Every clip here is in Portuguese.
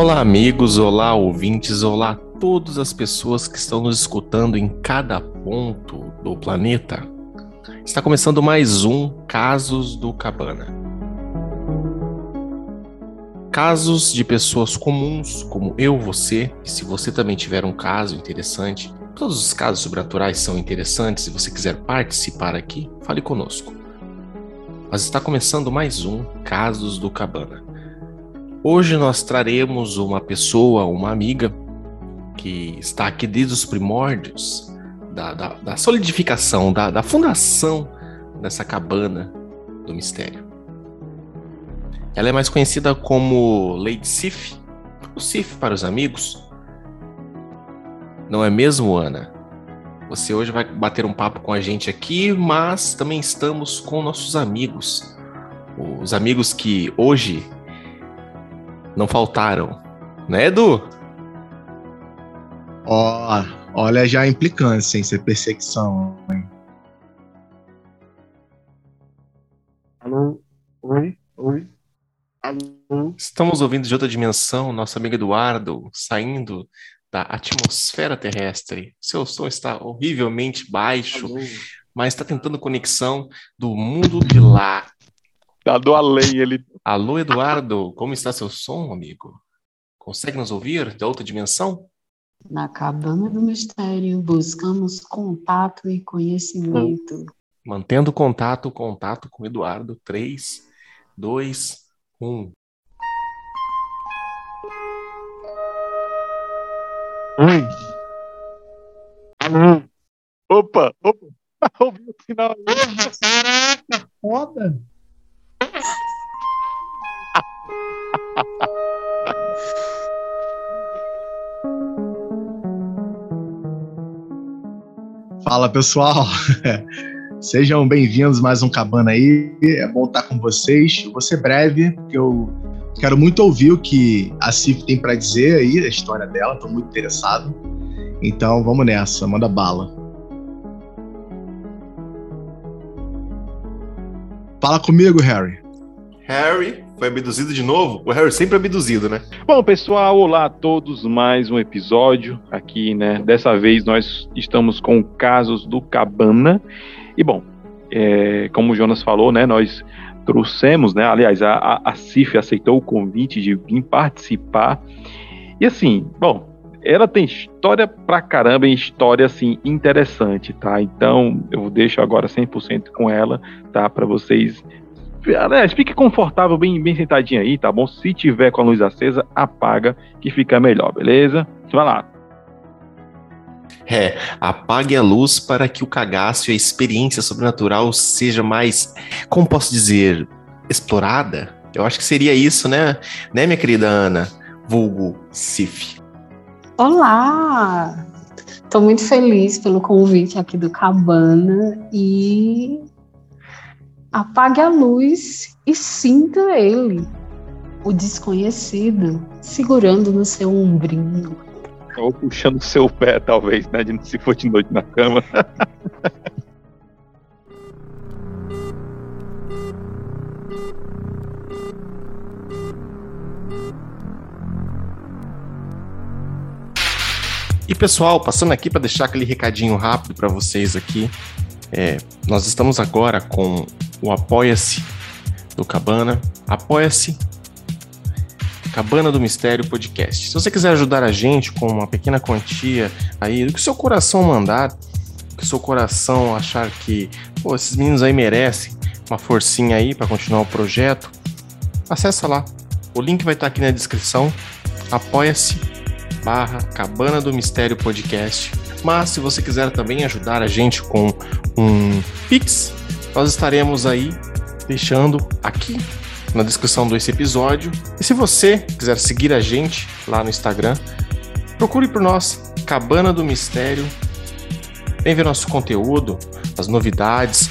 Olá, amigos, olá, ouvintes, olá, todas as pessoas que estão nos escutando em cada ponto do planeta. Está começando mais um Casos do Cabana. Casos de pessoas comuns, como eu, você, e se você também tiver um caso interessante, todos os casos sobrenaturais são interessantes, se você quiser participar aqui, fale conosco. Mas está começando mais um Casos do Cabana. Hoje nós traremos uma pessoa, uma amiga, que está aqui desde os primórdios da, da, da solidificação, da, da fundação dessa cabana do mistério. Ela é mais conhecida como Lady Sif, o Sif para os amigos. Não é mesmo, Ana? Você hoje vai bater um papo com a gente aqui, mas também estamos com nossos amigos. Os amigos que hoje não faltaram. Né, Edu? Ó, oh, olha já a implicância em ser perseguição, hein? Alô? Oi? Oi? Alô? Estamos ouvindo de outra dimensão, nosso amigo Eduardo saindo da atmosfera terrestre. Seu som está horrivelmente baixo, Alô? mas está tentando conexão do mundo de lá. Tá do além, ele. Alô, Eduardo, como está seu som, amigo? Consegue nos ouvir de outra dimensão? Na cabana do mistério, buscamos contato e conhecimento. Mantendo contato, contato com Eduardo. 3, 2, 1. Oi. Alô. Opa, opa. Ouvi o sinal. Caraca, foda. Fala pessoal, sejam bem-vindos mais um Cabana aí. É bom estar com vocês. Vou ser breve, porque eu quero muito ouvir o que a Cif tem para dizer aí, a história dela. Estou muito interessado. Então vamos nessa, manda bala. Fala comigo, Harry. Harry foi abduzido de novo? O Harry sempre abduzido, né? Bom, pessoal, olá a todos. Mais um episódio aqui, né? Dessa vez nós estamos com casos do Cabana. E bom, é, como o Jonas falou, né? Nós trouxemos, né? Aliás, a, a CIF aceitou o convite de vir participar. E assim, bom, ela tem história pra caramba e história assim interessante, tá? Então eu deixo agora 100% com ela, tá? Para vocês Aliás, fique confortável, bem, bem sentadinho aí, tá bom? Se tiver com a luz acesa, apaga, que fica melhor, beleza? Vai lá. É, apague a luz para que o cagaço e a experiência sobrenatural seja mais, como posso dizer, explorada. Eu acho que seria isso, né? Né, minha querida Ana? Vulgo Cif. Olá! Estou muito feliz pelo convite aqui do Cabana e Apague a luz e sinta ele, o desconhecido, segurando no seu ombrinho. Ou puxando o seu pé, talvez, né? De, se for de noite na cama. E pessoal, passando aqui para deixar aquele recadinho rápido para vocês aqui. É, nós estamos agora com o Apoia-se do Cabana. Apoia-se Cabana do Mistério Podcast. Se você quiser ajudar a gente com uma pequena quantia aí, do que o seu coração mandar, do que o seu coração achar que, pô, esses meninos aí merecem uma forcinha aí para continuar o projeto, acessa lá. O link vai estar aqui na descrição. Apoia-se barra Cabana do Mistério Podcast. Mas se você quiser também ajudar a gente com um Pix, nós estaremos aí deixando aqui na descrição desse episódio. E se você quiser seguir a gente lá no Instagram, procure por nós, Cabana do Mistério. Vem ver nosso conteúdo, as novidades.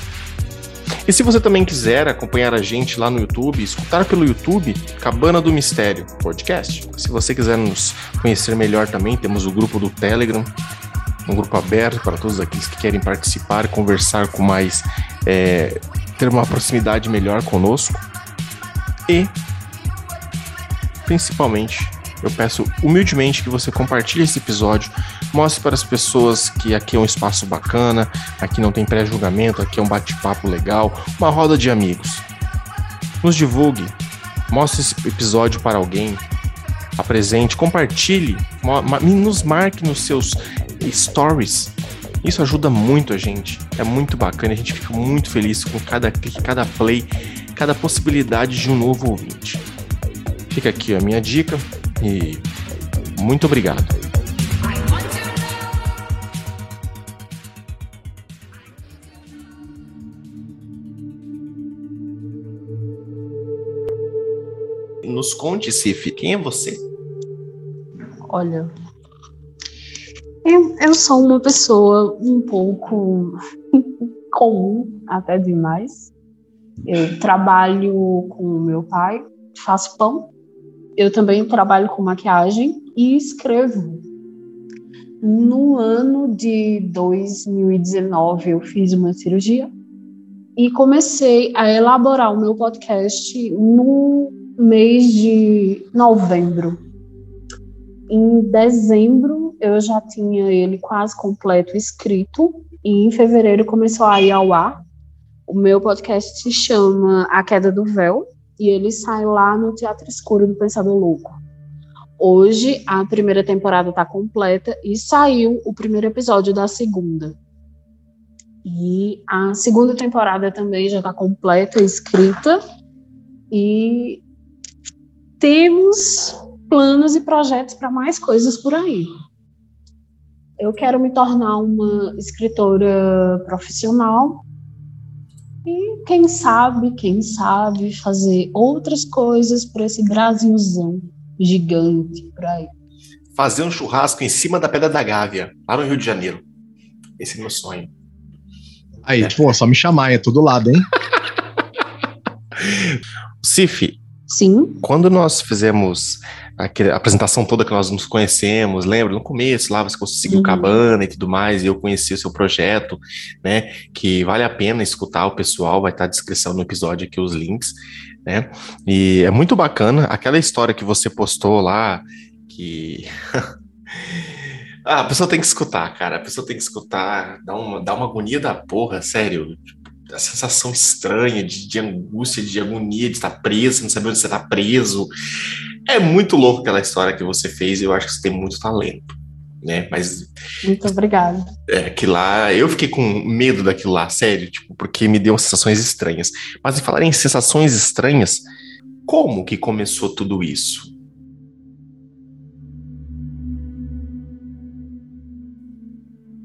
E se você também quiser acompanhar a gente lá no YouTube, escutar pelo YouTube, Cabana do Mistério Podcast. Se você quiser nos conhecer melhor também, temos o grupo do Telegram, um grupo aberto para todos aqueles que querem participar, conversar com mais, é, ter uma proximidade melhor conosco e, principalmente, eu peço humildemente que você compartilhe esse episódio, mostre para as pessoas que aqui é um espaço bacana, aqui não tem pré-julgamento, aqui é um bate-papo legal, uma roda de amigos. Nos divulgue, mostre esse episódio para alguém, apresente, compartilhe, nos marque nos seus stories. Isso ajuda muito a gente, é muito bacana, a gente fica muito feliz com cada clique, cada play, cada possibilidade de um novo ouvinte. Fica aqui a minha dica e muito obrigado. Nos conte, Sif, quem é você? Olha, eu, eu sou uma pessoa um pouco comum, até demais. Eu trabalho com meu pai, faço pão. Eu também trabalho com maquiagem e escrevo. No ano de 2019, eu fiz uma cirurgia e comecei a elaborar o meu podcast no mês de novembro. Em dezembro, eu já tinha ele quase completo escrito, e em fevereiro começou a ir ao ar. O meu podcast se chama A Queda do Véu, e ele sai lá no Teatro Escuro do Pensador Louco. Hoje, a primeira temporada está completa e saiu o primeiro episódio da segunda. E a segunda temporada também já está completa, escrita. E temos planos e projetos para mais coisas por aí. Eu quero me tornar uma escritora profissional e quem sabe, quem sabe fazer outras coisas para esse Brasilzão gigante por aí. Fazer um churrasco em cima da Pedra da Gávea, lá no Rio de Janeiro. Esse é meu sonho. Aí, é. pô, só me chamar, é todo lado, hein? Cif. Sim. Quando nós fizemos aquela apresentação toda que nós nos conhecemos, lembra? No começo, lá você conseguiu uhum. Cabana e tudo mais, e eu conheci o seu projeto, né? Que vale a pena escutar o pessoal, vai estar na descrição no episódio aqui os links, né? E é muito bacana aquela história que você postou lá, que. ah, a pessoa tem que escutar, cara. A pessoa tem que escutar, dá uma, dá uma agonia da porra, sério a sensação estranha de, de, angústia, de agonia, de estar preso, não saber onde você está preso. É muito louco aquela história que você fez e eu acho que você tem muito talento. Né? Mas. Muito obrigada. É, que lá. Eu fiquei com medo daquilo lá, sério, tipo, porque me deu sensações estranhas. Mas em falar em sensações estranhas, como que começou tudo isso?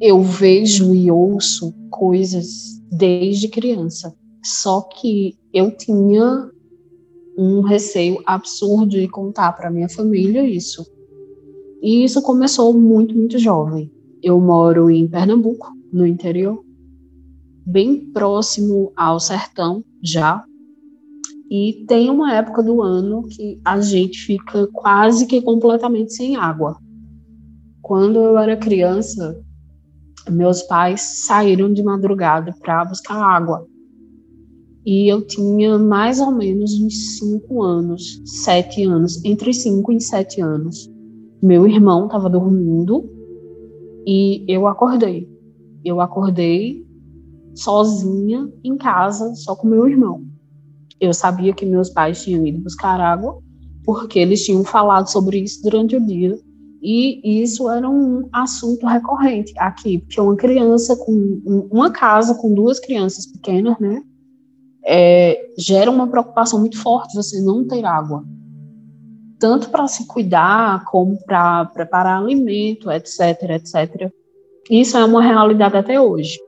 Eu vejo e ouço coisas desde criança. Só que eu tinha um receio absurdo de contar para minha família isso. E isso começou muito, muito jovem. Eu moro em Pernambuco, no interior, bem próximo ao sertão já. E tem uma época do ano que a gente fica quase que completamente sem água. Quando eu era criança, meus pais saíram de madrugada para buscar água e eu tinha mais ou menos uns cinco anos, sete anos, entre cinco e sete anos. Meu irmão estava dormindo e eu acordei. Eu acordei sozinha em casa, só com meu irmão. Eu sabia que meus pais tinham ido buscar água, porque eles tinham falado sobre isso durante o dia. E isso era um assunto recorrente aqui, porque uma criança com uma casa com duas crianças pequenas, né? é, gera uma preocupação muito forte você não ter água. Tanto para se cuidar, como para preparar alimento, etc, etc. Isso é uma realidade até hoje.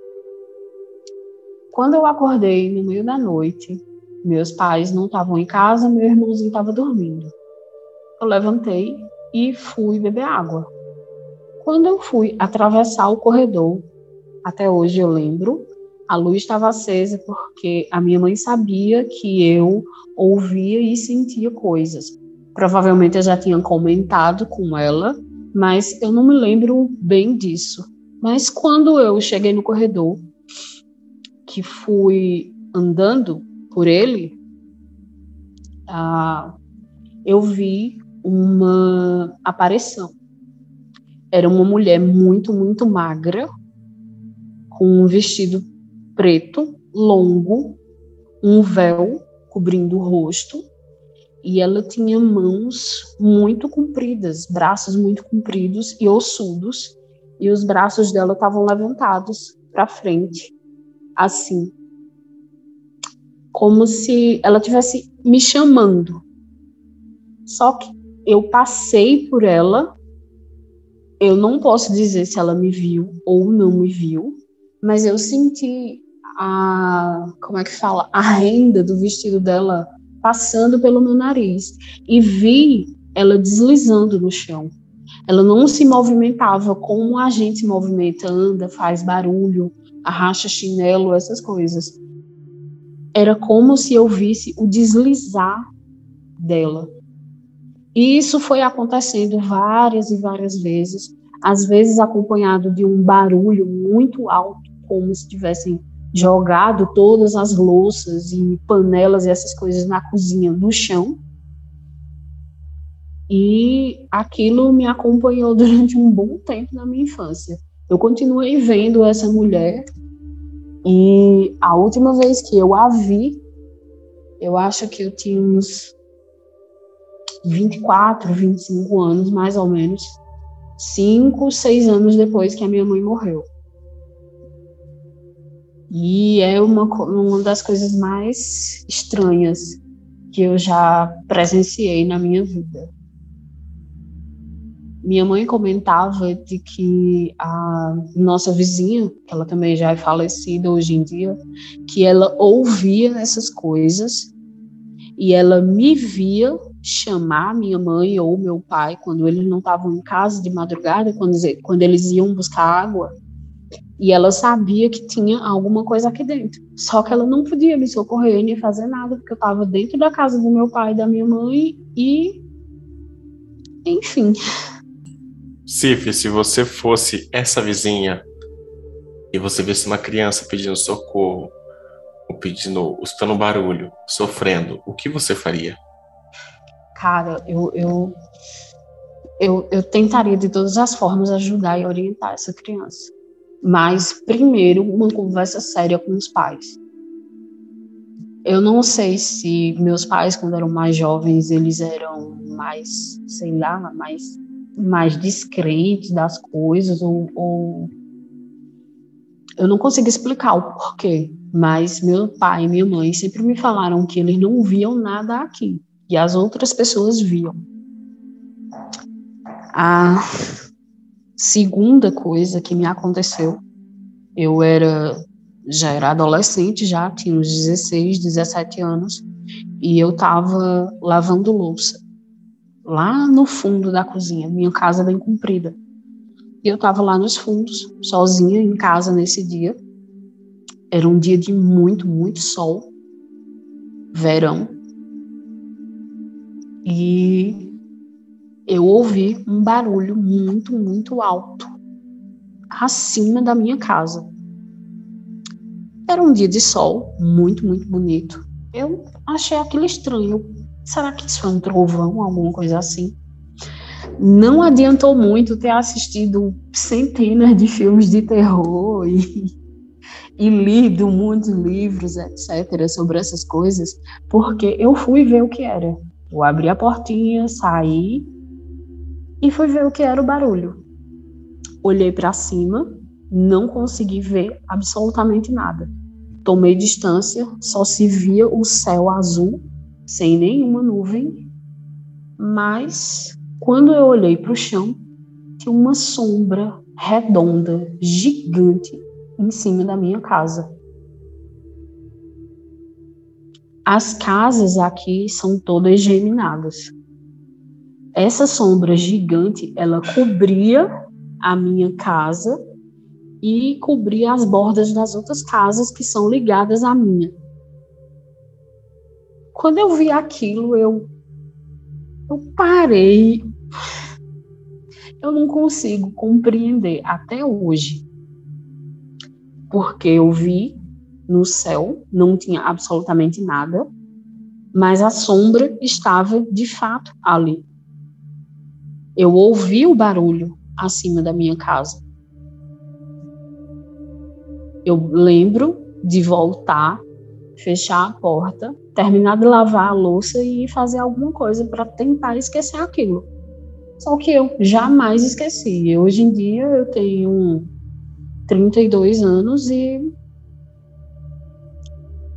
Quando eu acordei no meio da noite, meus pais não estavam em casa, meu irmãozinho estava dormindo. Eu levantei e fui beber água. Quando eu fui atravessar o corredor, até hoje eu lembro, a luz estava acesa porque a minha mãe sabia que eu ouvia e sentia coisas. Provavelmente eu já tinha comentado com ela, mas eu não me lembro bem disso. Mas quando eu cheguei no corredor, que fui andando por ele, ah, eu vi uma aparição. Era uma mulher muito, muito magra, com um vestido preto, longo, um véu cobrindo o rosto, e ela tinha mãos muito compridas, braços muito compridos e ossudos, e os braços dela estavam levantados para frente, assim, como se ela tivesse me chamando. Só que eu passei por ela, eu não posso dizer se ela me viu ou não me viu, mas eu senti a, como é que fala, a renda do vestido dela passando pelo meu nariz e vi ela deslizando no chão. Ela não se movimentava como a gente movimenta, anda, faz barulho, arracha chinelo, essas coisas. Era como se eu visse o deslizar dela. E isso foi acontecendo várias e várias vezes, às vezes acompanhado de um barulho muito alto, como se tivessem jogado todas as louças e panelas e essas coisas na cozinha no chão. E aquilo me acompanhou durante um bom tempo na minha infância. Eu continuei vendo essa mulher e a última vez que eu a vi, eu acho que eu tinha uns 24, 25 anos, mais ou menos. Cinco, seis anos depois que a minha mãe morreu. E é uma, uma das coisas mais estranhas que eu já presenciei na minha vida. Minha mãe comentava de que a nossa vizinha, que ela também já é falecida hoje em dia, que ela ouvia essas coisas e ela me via chamar minha mãe ou meu pai quando eles não estavam em casa de madrugada, quando, quando eles iam buscar água. E ela sabia que tinha alguma coisa aqui dentro. Só que ela não podia me socorrer nem fazer nada, porque eu estava dentro da casa do meu pai e da minha mãe e. Enfim. Sif, se você fosse essa vizinha e você visse uma criança pedindo socorro, ou pedindo, escutando barulho, sofrendo, o que você faria? Cara, eu, eu, eu, eu tentaria de todas as formas ajudar e orientar essa criança. Mas, primeiro, uma conversa séria com os pais. Eu não sei se meus pais, quando eram mais jovens, eles eram mais, sei lá, mais mais descrente das coisas ou, ou, eu não consigo explicar o porquê, mas meu pai e minha mãe sempre me falaram que eles não viam nada aqui e as outras pessoas viam. A segunda coisa que me aconteceu, eu era já era adolescente, já tinha uns 16, 17 anos, e eu estava lavando louça lá no fundo da cozinha. Minha casa bem comprida. E eu estava lá nos fundos, sozinha em casa nesse dia. Era um dia de muito, muito sol, verão. E eu ouvi um barulho muito, muito alto, acima da minha casa. Era um dia de sol, muito, muito bonito. Eu achei aquilo estranho. Será que isso é um trovão, alguma coisa assim? Não adiantou muito ter assistido centenas de filmes de terror e, e lido muitos livros, etc., sobre essas coisas, porque eu fui ver o que era. Eu abri a portinha, saí e fui ver o que era o barulho. Olhei para cima, não consegui ver absolutamente nada. Tomei distância, só se via o céu azul sem nenhuma nuvem, mas quando eu olhei para o chão, tinha uma sombra redonda, gigante, em cima da minha casa. As casas aqui são todas geminadas. Essa sombra gigante, ela cobria a minha casa e cobria as bordas das outras casas que são ligadas à minha. Quando eu vi aquilo, eu, eu parei. Eu não consigo compreender até hoje. Porque eu vi no céu, não tinha absolutamente nada, mas a sombra estava de fato ali. Eu ouvi o barulho acima da minha casa. Eu lembro de voltar, fechar a porta, terminar de lavar a louça e fazer alguma coisa para tentar esquecer aquilo. Só que eu jamais esqueci. Hoje em dia eu tenho 32 anos e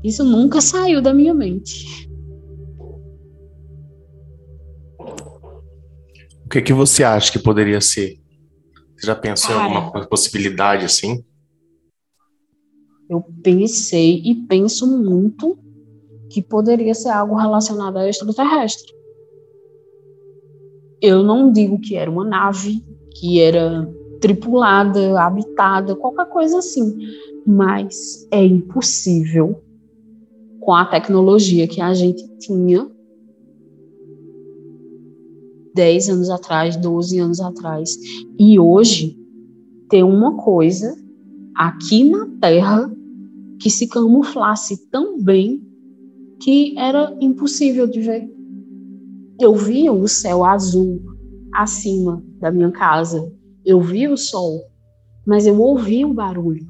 isso nunca saiu da minha mente. O que, que você acha que poderia ser? Você já pensou Cara, em alguma possibilidade assim? Eu pensei e penso muito que poderia ser algo relacionado a extraterrestre. Eu não digo que era uma nave, que era tripulada, habitada, qualquer coisa assim, mas é impossível com a tecnologia que a gente tinha 10 anos atrás, 12 anos atrás, e hoje ter uma coisa aqui na Terra que se camuflasse tão bem que era impossível de ver. Eu via o céu azul acima da minha casa, eu via o sol, mas eu ouvia o barulho.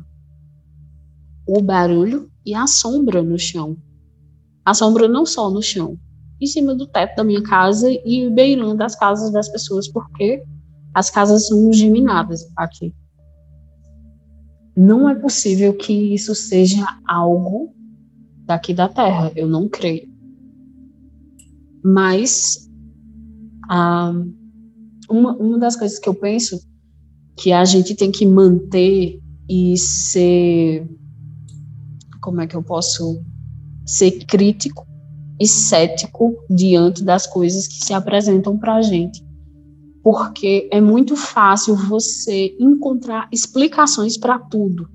O barulho e a sombra no chão. A sombra não só no chão, em cima do teto da minha casa e beirando as casas das pessoas, porque as casas são geminadas aqui. Não é possível que isso seja algo daqui da Terra, eu não creio. Mas ah, uma, uma das coisas que eu penso que a gente tem que manter e ser. Como é que eu posso ser crítico e cético diante das coisas que se apresentam para a gente. Porque é muito fácil você encontrar explicações para tudo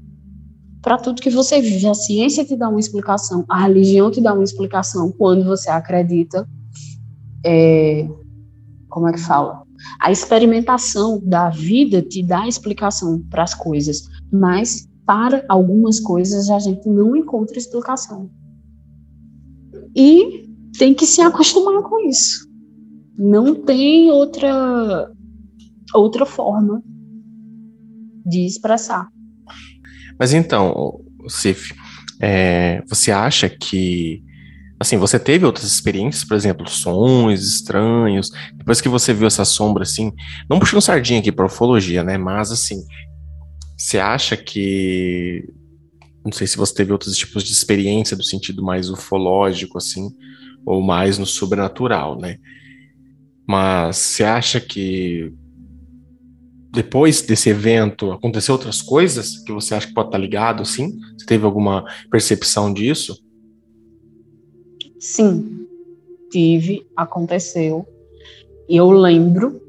para tudo que você vive. A ciência te dá uma explicação, a religião te dá uma explicação quando você acredita. É, como é que fala? A experimentação da vida te dá explicação para as coisas, mas para algumas coisas a gente não encontra explicação. E tem que se acostumar com isso. Não tem outra outra forma de expressar. Mas então, Cif, é, você acha que assim, você teve outras experiências, por exemplo, sons estranhos, depois que você viu essa sombra, assim, não puxando sardinha aqui para ufologia, né, mas, assim, você acha que, não sei se você teve outros tipos de experiência do sentido mais ufológico, assim, ou mais no sobrenatural, né, mas você acha que depois desse evento, aconteceu outras coisas que você acha que pode estar ligado, assim? Você teve alguma percepção disso? Sim, tive, aconteceu. E eu lembro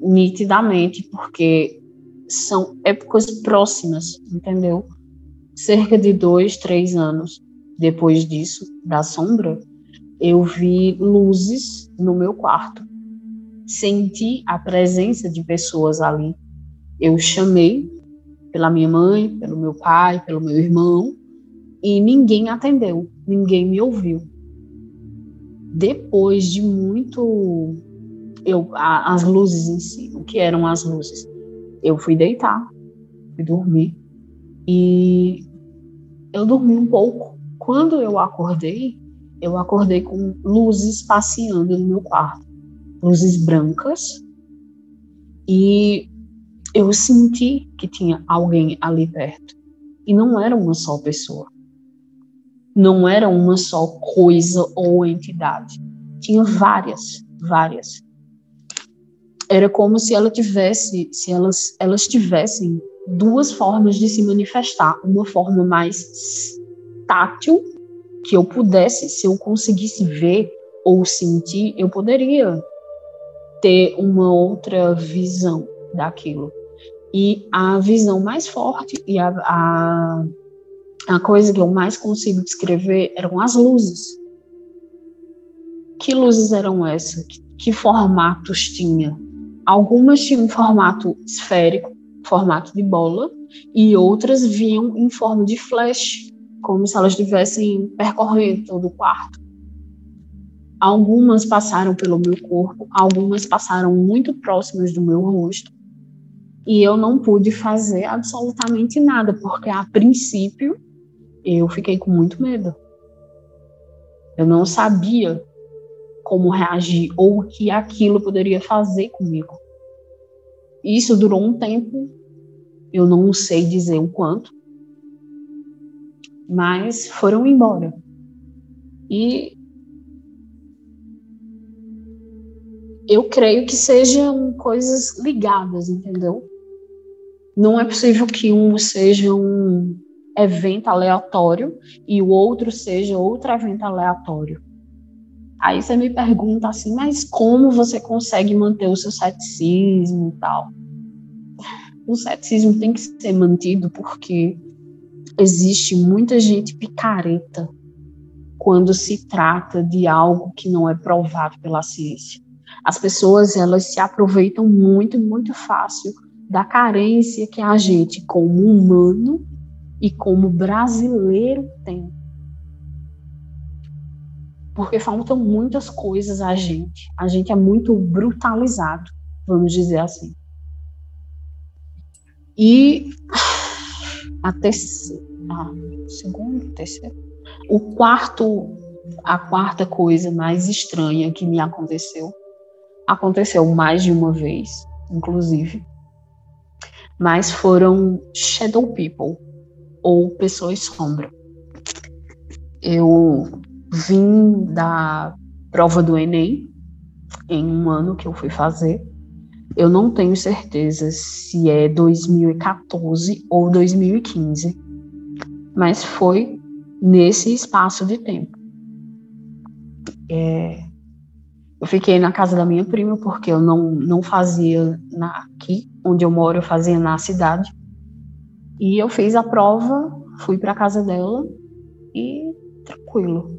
nitidamente, porque são épocas próximas, entendeu? Cerca de dois, três anos depois disso, da sombra, eu vi luzes no meu quarto senti a presença de pessoas ali. Eu chamei pela minha mãe, pelo meu pai, pelo meu irmão, e ninguém atendeu, ninguém me ouviu. Depois de muito eu a, as luzes em si, o que eram as luzes? Eu fui deitar, fui dormir e eu dormi um pouco. Quando eu acordei, eu acordei com luzes passeando no meu quarto luzes brancas, e eu senti que tinha alguém ali perto. E não era uma só pessoa. Não era uma só coisa ou entidade. Tinha várias, várias. Era como se ela tivesse, se elas, elas tivessem duas formas de se manifestar. Uma forma mais tátil, que eu pudesse, se eu conseguisse ver ou sentir, eu poderia ter uma outra visão daquilo. E a visão mais forte e a, a, a coisa que eu mais consigo descrever eram as luzes. Que luzes eram essas? Que, que formatos tinha? Algumas tinham um formato esférico, formato de bola, e outras vinham em forma de flash, como se elas estivessem percorrendo todo o quarto. Algumas passaram pelo meu corpo, algumas passaram muito próximas do meu rosto. E eu não pude fazer absolutamente nada, porque a princípio eu fiquei com muito medo. Eu não sabia como reagir ou o que aquilo poderia fazer comigo. Isso durou um tempo, eu não sei dizer o quanto, mas foram embora. E eu creio que sejam coisas ligadas, entendeu? Não é possível que um seja um evento aleatório e o outro seja outro evento aleatório. Aí você me pergunta assim, mas como você consegue manter o seu ceticismo e tal? O ceticismo tem que ser mantido porque existe muita gente picareta quando se trata de algo que não é provado pela ciência. As pessoas elas se aproveitam muito, muito fácil da carência que a gente, como humano e como brasileiro, tem. Porque faltam muitas coisas a gente. A gente é muito brutalizado, vamos dizer assim. E a terceira, a segunda, terceira, o quarto, a quarta coisa mais estranha que me aconteceu aconteceu mais de uma vez, inclusive, mas foram shadow people, ou pessoas sombra. Eu vim da prova do Enem, em um ano que eu fui fazer. Eu não tenho certeza se é 2014 ou 2015, mas foi nesse espaço de tempo. É, eu fiquei na casa da minha prima porque eu não, não fazia na, aqui, onde eu moro, eu fazia na cidade. E eu fiz a prova, fui para casa dela e tranquilo.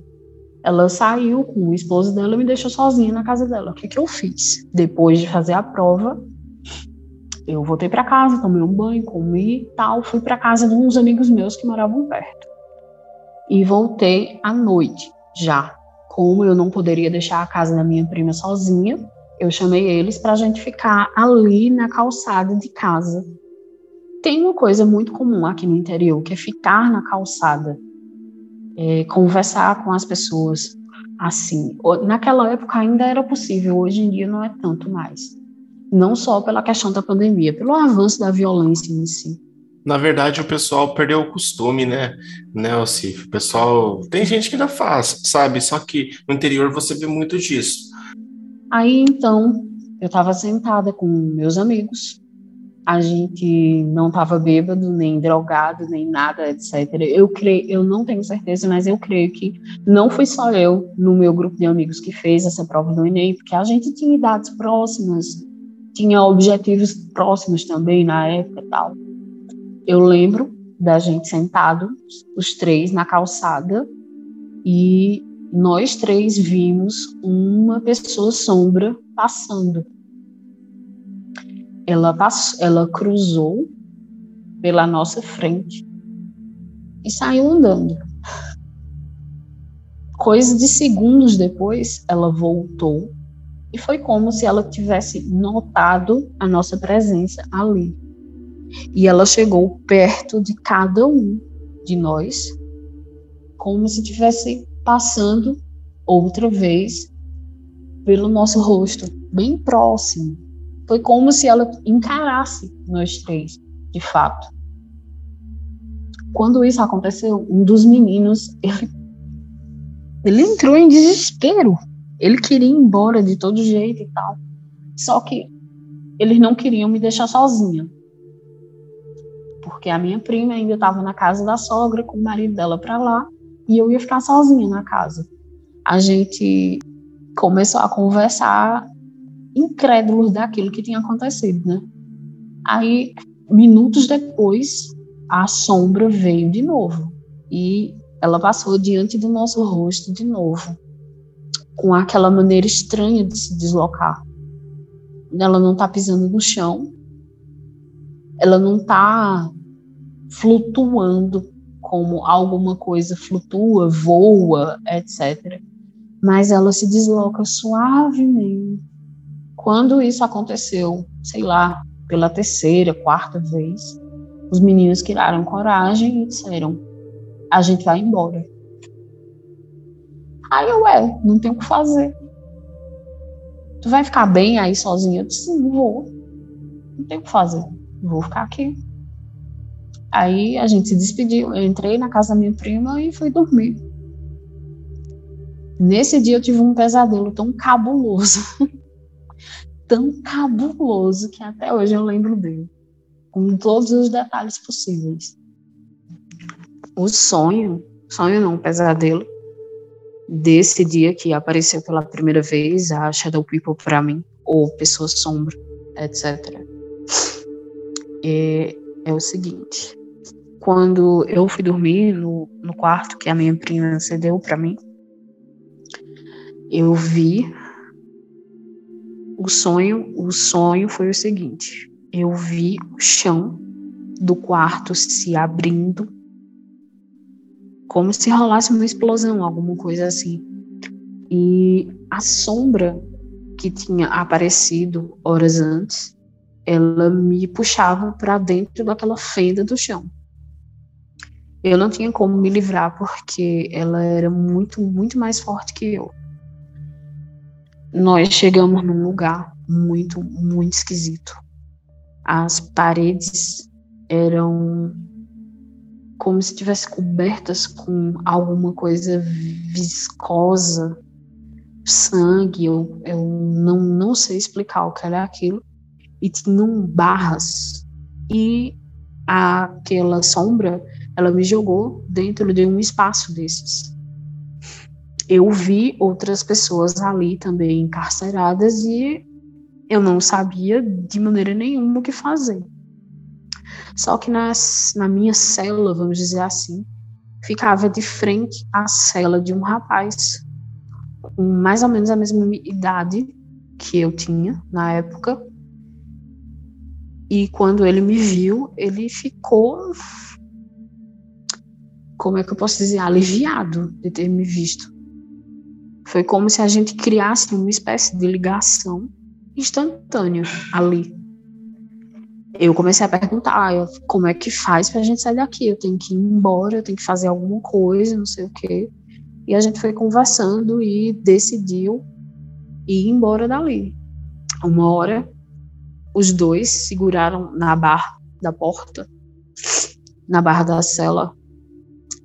Ela saiu com o esposo dela e me deixou sozinha na casa dela. O que, que eu fiz? Depois de fazer a prova, eu voltei para casa, tomei um banho, comi e tal, fui para casa de uns amigos meus que moravam perto. E voltei à noite, já, como eu não poderia deixar a casa da minha prima sozinha, eu chamei eles para a gente ficar ali na calçada de casa. Tem uma coisa muito comum aqui no interior, que é ficar na calçada, é, conversar com as pessoas assim. Naquela época ainda era possível, hoje em dia não é tanto mais. Não só pela questão da pandemia, pelo avanço da violência em si na verdade, o pessoal perdeu o costume, né, né, Ocif? O pessoal. Tem gente que ainda faz, sabe? Só que no interior você vê muito disso. Aí então, eu estava sentada com meus amigos. A gente não estava bêbado, nem drogado, nem nada, etc. Eu creio, eu não tenho certeza, mas eu creio que não fui só eu no meu grupo de amigos que fez essa prova do Enem, porque a gente tinha idades próximas, tinha objetivos próximos também na época e tal. Eu lembro da gente sentado, os três na calçada, e nós três vimos uma pessoa sombra passando. Ela, passou, ela cruzou pela nossa frente e saiu andando. Coisa de segundos depois, ela voltou e foi como se ela tivesse notado a nossa presença ali. E ela chegou perto de cada um de nós, como se estivesse passando outra vez pelo nosso rosto, bem próximo. Foi como se ela encarasse nós três, de fato. Quando isso aconteceu, um dos meninos, ele, ele entrou em desespero. Ele queria ir embora de todo jeito e tal. Só que eles não queriam me deixar sozinha porque a minha prima ainda estava na casa da sogra com o marido dela para lá e eu ia ficar sozinha na casa. A gente começou a conversar incrédulos daquilo que tinha acontecido, né? Aí, minutos depois, a sombra veio de novo e ela passou diante do nosso rosto de novo, com aquela maneira estranha de se deslocar. Ela não está pisando no chão, ela não está flutuando como alguma coisa flutua, voa, etc. mas ela se desloca suavemente. Quando isso aconteceu, sei lá, pela terceira, quarta vez, os meninos criaram coragem e disseram: a gente vai embora. Aí eu, é, não tem o que fazer. Tu vai ficar bem aí sozinha? Eu disse, não vou. Não tem o que fazer. Vou ficar aqui. Aí a gente se despediu. Eu entrei na casa da minha prima e fui dormir. Nesse dia eu tive um pesadelo tão cabuloso. tão cabuloso que até hoje eu lembro dele. Com todos os detalhes possíveis. O sonho, sonho não, pesadelo, desse dia que apareceu pela primeira vez a Shadow People para mim, ou Pessoa Sombra, etc. É, é o seguinte: quando eu fui dormir no, no quarto que a minha prima cedeu para mim, eu vi o sonho. O sonho foi o seguinte: eu vi o chão do quarto se abrindo como se rolasse uma explosão, alguma coisa assim. E a sombra que tinha aparecido horas antes, ela me puxava para dentro daquela fenda do chão. Eu não tinha como me livrar porque ela era muito, muito mais forte que eu. Nós chegamos num lugar muito, muito esquisito. As paredes eram como se tivesse cobertas com alguma coisa viscosa, sangue, eu, eu não, não sei explicar o que era aquilo, e tinham barras. E aquela sombra, ela me jogou dentro de um espaço desses. Eu vi outras pessoas ali também encarceradas e eu não sabia de maneira nenhuma o que fazer. Só que nas, na minha cela, vamos dizer assim, ficava de frente à cela de um rapaz com mais ou menos a mesma idade que eu tinha na época. E quando ele me viu, ele ficou, como é que eu posso dizer, aliviado de ter me visto. Foi como se a gente criasse uma espécie de ligação instantânea ali eu comecei a perguntar eu, como é que faz para a gente sair daqui. Eu tenho que ir embora, eu tenho que fazer alguma coisa, não sei o quê. E a gente foi conversando e decidiu ir embora dali. Uma hora, os dois seguraram na barra da porta, na barra da cela,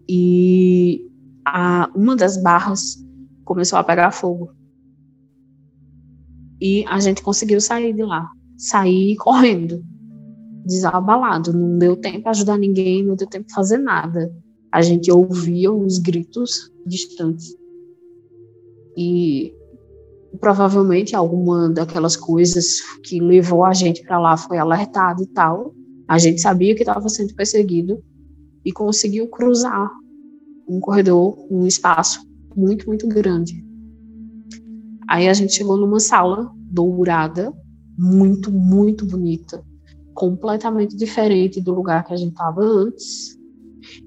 e a, uma das barras começou a pegar fogo. E a gente conseguiu sair de lá, sair correndo desabalado, não deu tempo ajudar ninguém, não deu tempo fazer nada. A gente ouvia os gritos distantes. E provavelmente alguma daquelas coisas que levou a gente para lá foi alertada e tal. A gente sabia que estava sendo perseguido e conseguiu cruzar um corredor, um espaço muito, muito grande. Aí a gente chegou numa sala dourada, muito, muito bonita completamente diferente do lugar que a gente estava antes.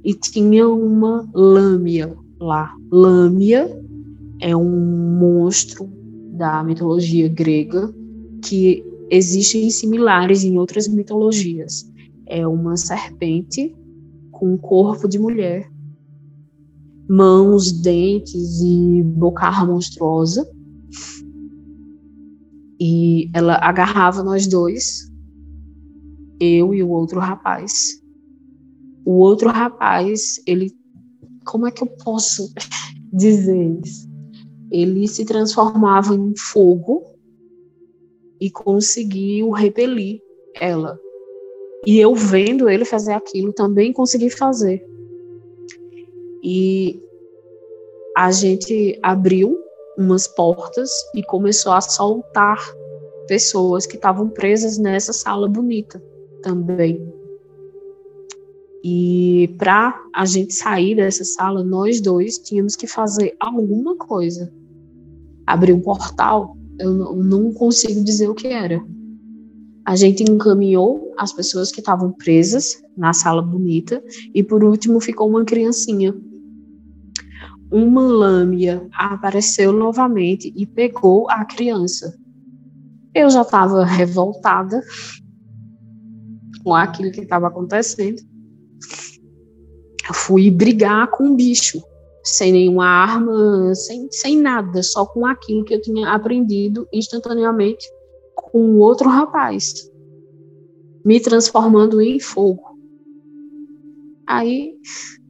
E tinha uma lâmia lá. Lâmia é um monstro da mitologia grega que existem similares em outras mitologias. É uma serpente com corpo de mulher, mãos, dentes e bocarra monstruosa. E ela agarrava nós dois eu e o outro rapaz. O outro rapaz, ele. Como é que eu posso dizer isso? Ele se transformava em fogo e conseguiu repelir ela. E eu vendo ele fazer aquilo, também consegui fazer. E a gente abriu umas portas e começou a soltar pessoas que estavam presas nessa sala bonita também. E para a gente sair dessa sala, nós dois tínhamos que fazer alguma coisa. Abrir um portal, eu não consigo dizer o que era. A gente encaminhou as pessoas que estavam presas na sala bonita e por último ficou uma criancinha. Uma lâmina apareceu novamente e pegou a criança. Eu já estava revoltada com aquilo que estava acontecendo. Eu fui brigar com o bicho, sem nenhuma arma, sem, sem nada, só com aquilo que eu tinha aprendido instantaneamente com outro rapaz, me transformando em fogo. Aí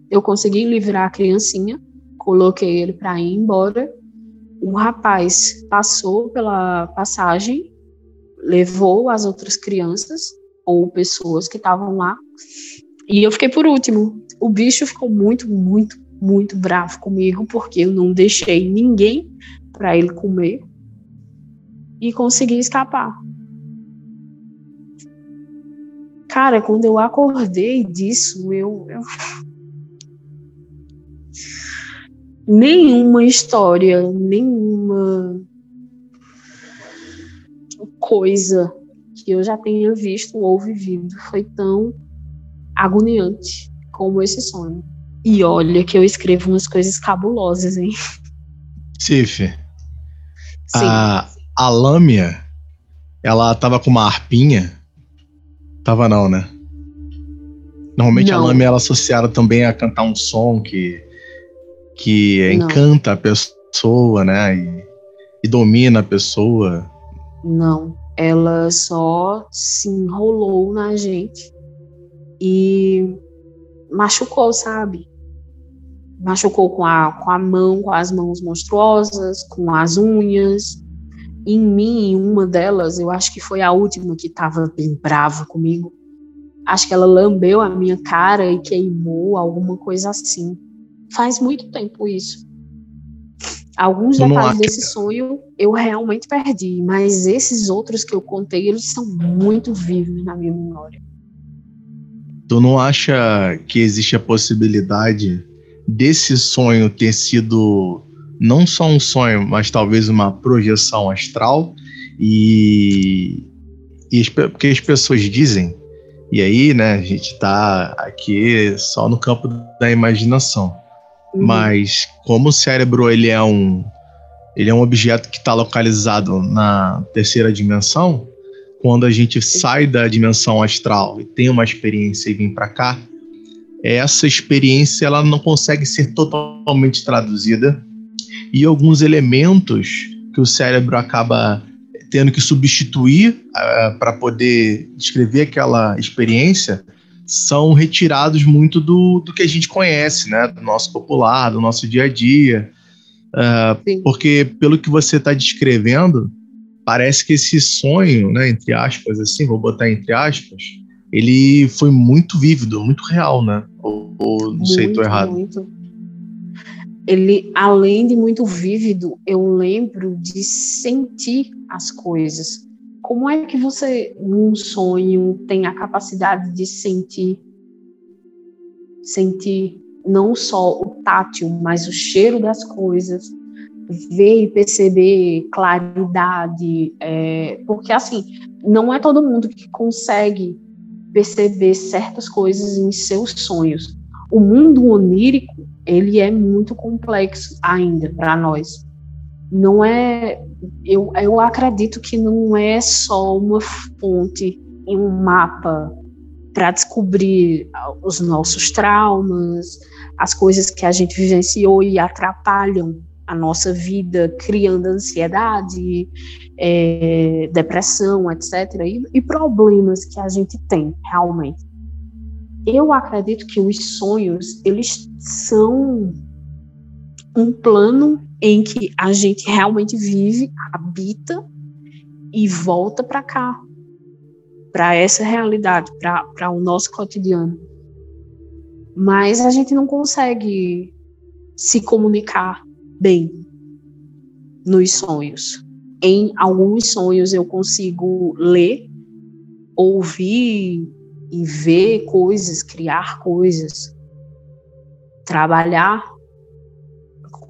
eu consegui livrar a criancinha, coloquei ele para ir embora. O rapaz passou pela passagem, levou as outras crianças ou pessoas que estavam lá, e eu fiquei por último. O bicho ficou muito, muito, muito bravo comigo porque eu não deixei ninguém para ele comer e consegui escapar. Cara, quando eu acordei disso, eu, eu... nenhuma história, nenhuma coisa que eu já tenha visto ou vivido foi tão agoniante como esse sonho. E olha que eu escrevo umas coisas cabulosas, hein? Sif, a, a lâmina, ela tava com uma arpinha? Tava não, né? Normalmente não. a lâmina ela é associada também a cantar um som que, que encanta a pessoa, né? E, e domina a pessoa. Não, ela só se enrolou na gente e machucou, sabe? Machucou com a, com a mão, com as mãos monstruosas, com as unhas. Em mim, uma delas, eu acho que foi a última que estava bem brava comigo. Acho que ela lambeu a minha cara e queimou, alguma coisa assim. Faz muito tempo isso. Alguns detalhes desse sonho eu realmente perdi, mas esses outros que eu contei, eles são muito vivos na minha memória. Tu não acha que existe a possibilidade desse sonho ter sido não só um sonho, mas talvez uma projeção astral? E, e porque as pessoas dizem, e aí, né, a gente tá aqui só no campo da imaginação. Uhum. Mas como o cérebro ele é um ele é um objeto que está localizado na terceira dimensão, quando a gente sai da dimensão astral e tem uma experiência e vem para cá, essa experiência ela não consegue ser totalmente traduzida e alguns elementos que o cérebro acaba tendo que substituir uh, para poder descrever aquela experiência são retirados muito do, do que a gente conhece, né, do nosso popular, do nosso dia a dia, uh, porque pelo que você está descrevendo parece que esse sonho, né, entre aspas, assim, vou botar entre aspas, ele foi muito vívido, muito real, né? Ou, ou não muito, sei, tô errado. Muito. Ele, além de muito vívido, eu lembro de sentir as coisas. Como é que você, num sonho, tem a capacidade de sentir, sentir não só o tátil, mas o cheiro das coisas, ver e perceber claridade, é, porque assim, não é todo mundo que consegue perceber certas coisas em seus sonhos. O mundo onírico, ele é muito complexo ainda para nós. Não é, eu, eu acredito que não é só uma fonte em um mapa para descobrir os nossos traumas, as coisas que a gente vivenciou e atrapalham a nossa vida, criando ansiedade, é, depressão, etc., e, e problemas que a gente tem realmente. Eu acredito que os sonhos, eles são um plano em que a gente realmente vive, habita e volta para cá, para essa realidade, para o nosso cotidiano. Mas a gente não consegue se comunicar bem nos sonhos. Em alguns sonhos eu consigo ler, ouvir e ver coisas, criar coisas, trabalhar